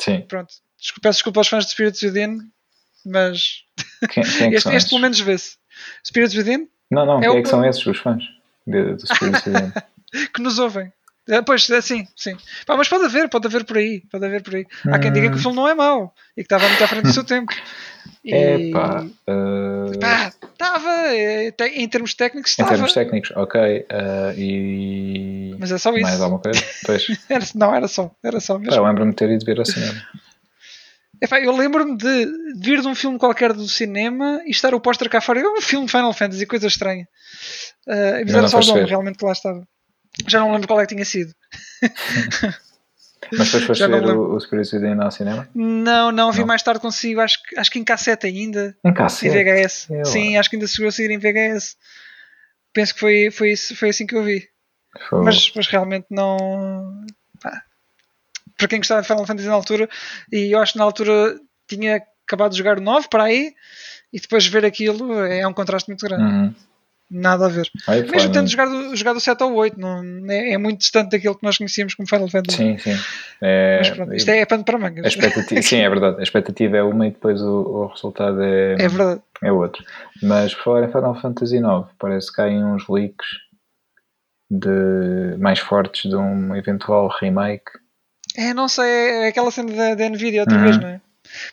Sim. Pronto. Desculpa, peço desculpa aos fãs de Spirits Within, mas. Quem, quem é este, este pelo menos vê-se. Spirits Within? Não, não, é quem é, que são esses os fãs de, do Spirits Within? que nos ouvem. É, pois, é, sim, sim. Pá, mas pode haver, pode haver por aí. Pode haver por aí. Há quem diga que o hum. filme não é mau e que estava muito à frente do seu tempo. E... Epá, uh... estava, eh, em termos técnicos estava. Em termos técnicos, ok. Uh, e... Mas é só isso. Mais alguma coisa? Pois. era, não, era só, era só mesmo. lembro-me de ter ido ver ao cinema. Epá, eu lembro-me de vir de um filme qualquer do cinema e estar o póster cá fora. É um filme Final Fantasy, coisa estranha. Uh, mas era só o nome, realmente, que lá estava. Já não lembro qual é que tinha sido. Mas depois foste ver o, o Spirit Within ao cinema? Não, não, vi não. mais tarde consigo, acho, acho que em cassete ainda. Em cassete? Em VHS. Eu Sim, acho que ainda a sair em VHS. Penso que foi, foi, isso, foi assim que eu vi. Mas, mas realmente não. Pá. Para quem gostava de Final Fantasy na altura, e eu acho que na altura tinha acabado de jogar o 9 para aí, e depois ver aquilo é um contraste muito grande. Uhum nada a ver. Aí, Mesmo tendo jogado, jogado o 7 ou 8, não, é, é, muito distante daquilo que nós conhecíamos como Final Fantasy. Sim, sim. É, Mas pronto, isto é, é pano para mangas. sim, é verdade. A expectativa é uma e depois o, o resultado é, é, verdade. é outro. Mas por falar em Final Fantasy IX, parece que há uns leaks de, mais fortes de um eventual remake. É, não sei, é aquela cena da, da Nvidia outra uhum. vez, não é?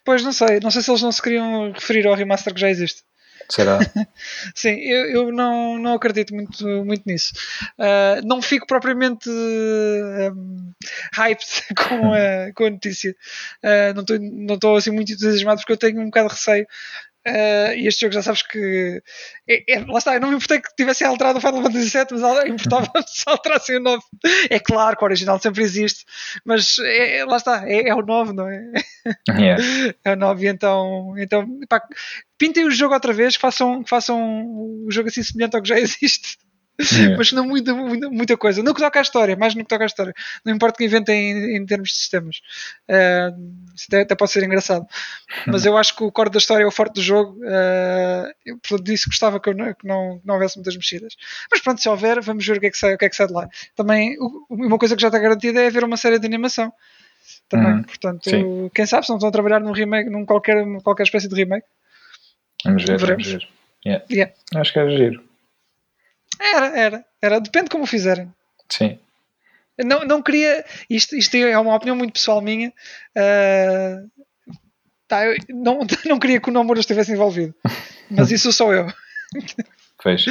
Pois não sei, não sei se eles não se queriam referir ao remaster que já existe. Será? Sim, eu, eu não, não acredito muito, muito nisso. Uh, não fico propriamente um, hyped com a, com a notícia. Uh, não estou não assim muito entusiasmado porque eu tenho um bocado de receio Uh, e este jogo já sabes que. É, é, lá está, eu não me importei que tivessem alterado o Final Fantasy VII, mas importava se alterassem o 9. É claro que o original sempre existe, mas é, é lá está, é, é, o 9, não é? Yeah. É o 9, então. então pá, pintem o jogo outra vez, que façam, que façam o jogo assim semelhante ao que já existe. Yeah. mas não muita, muita, muita, coisa. No que toca à história, mais no que toca à história. Não importa que inventem em, em termos de sistemas. Uh, isso até, até, pode ser engraçado. Mas eu acho que o core da história é o forte do jogo. Uh, eu, por disso gostava que, não, que não, que não houvesse muitas mexidas. Mas pronto, se houver, vamos ver o que é que sai, o que é que sai de lá. Também, uma coisa que já está garantida é haver uma série de animação. também. Uhum. Portanto, Sim. quem sabe se não estão a trabalhar num remake, num qualquer, qualquer espécie de remake. Vamos ver, Veremos. vamos ver. Yeah. Yeah. Acho que era giro. Era, era, era. Depende de como fizerem. Sim. Não, não queria. Isto, isto é uma opinião muito pessoal minha. Uh, tá, não, não queria que o Nomura estivesse envolvido. Mas isso sou eu. Fez.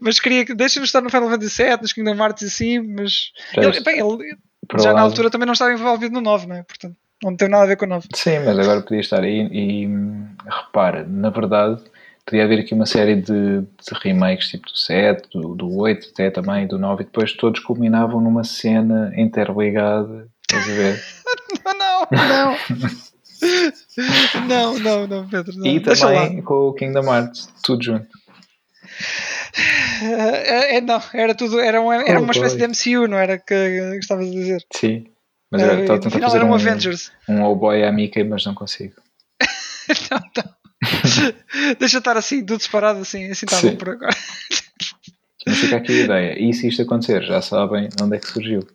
Mas queria que. Deixa-nos estar no Final Fantasy VII, nos Kingdom Hearts e assim, mas. Ele, bem, ele já na altura também não estava envolvido no 9, não é? Portanto, não tem nada a ver com o 9. Sim, mas agora podia estar aí e, e repara, na verdade podia haver aqui uma série de, de remakes tipo do 7, do, do 8 até também, do 9 e depois todos culminavam numa cena interligada. Estás a ver? não, não. não, não, não, Pedro. Não. E também com o Kingdom Hearts, tudo junto. É, é, não, era tudo, era uma, era uma espécie de MCU, não era que, que estavas a dizer? Sim, mas agora estou a tentar fazer um, Avengers. um Oh Boy a Mickey, mas não consigo. não, não. Deixa estar assim, tudo disparado assim, assim está bom por agora. Mas fica aqui a ideia. E se isto acontecer, já sabem onde é que surgiu.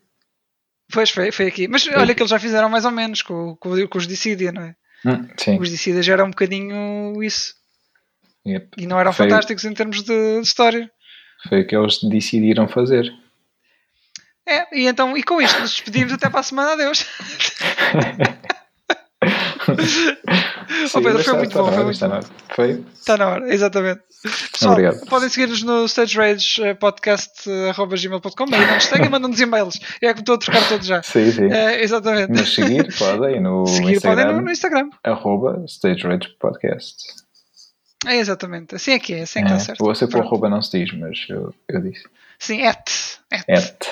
Pois foi, foi aqui. Mas foi. olha que eles já fizeram mais ou menos com, com, com os Dissidia, não é? Hum, sim. Os Dissidia já eram um bocadinho isso. Yep. E não eram foi, fantásticos em termos de, de, história. Foi o que eles decidiram fazer. É, e então, e com isto nos despedimos até para a semana. Adeus. Sim, oh, Pedro, foi muito bom. Foi, está, na hora. foi? Está na hora, exatamente. Pessoal, Obrigado. podem seguir-nos no Stage Rage eh, podcast.gmail.com e não nos seguem, mandam-nos e-mails. É que estou a trocar todos já. Sim, sim. É, exatamente. Mas seguir podem no seguir Instagram. Podem no, no Instagram. Arroba Stage Rage Podcast. É exatamente, assim é que é, assim é que está é, certo. Você por arroba não se diz, mas eu, eu disse. Sim, at. At. at.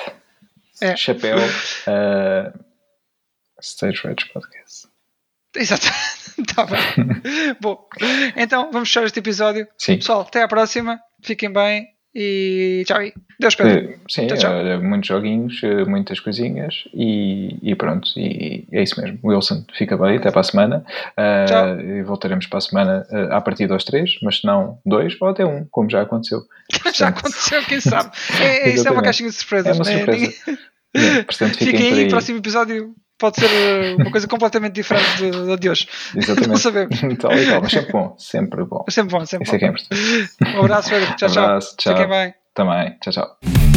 É. Chapéu uh, Stage Rage Podcast. Exatamente. Está bem. Bom, então vamos fechar este episódio. Sim. Pessoal, até à próxima. Fiquem bem e tchau. Deus Pedro. Eh, sim, tchau, tchau. Eh, muitos joguinhos, eh, muitas coisinhas e, e, pronto. E é isso mesmo. Wilson, fica bem. Até para a semana. Uh, e voltaremos para a semana uh, a partir dos três, mas se não dois ou até um, como já aconteceu. Já aconteceu, quem sabe. É, isso é uma caixinha de surpresas. É uma né? surpresa. É, portanto, fiquem, fiquem aí, próximo episódio pode ser eh, uma coisa completamente diferente da de, hoje. Exatamente. Não sabemos. Tal e qual, mas sempre bom, sempre bom. Sempre bom, sempre Isso bom. é que é importante. Um abraço, Pedro. Tchau, um abraço, tchau. tchau. Fiquem bem. Também. Tchau, tchau.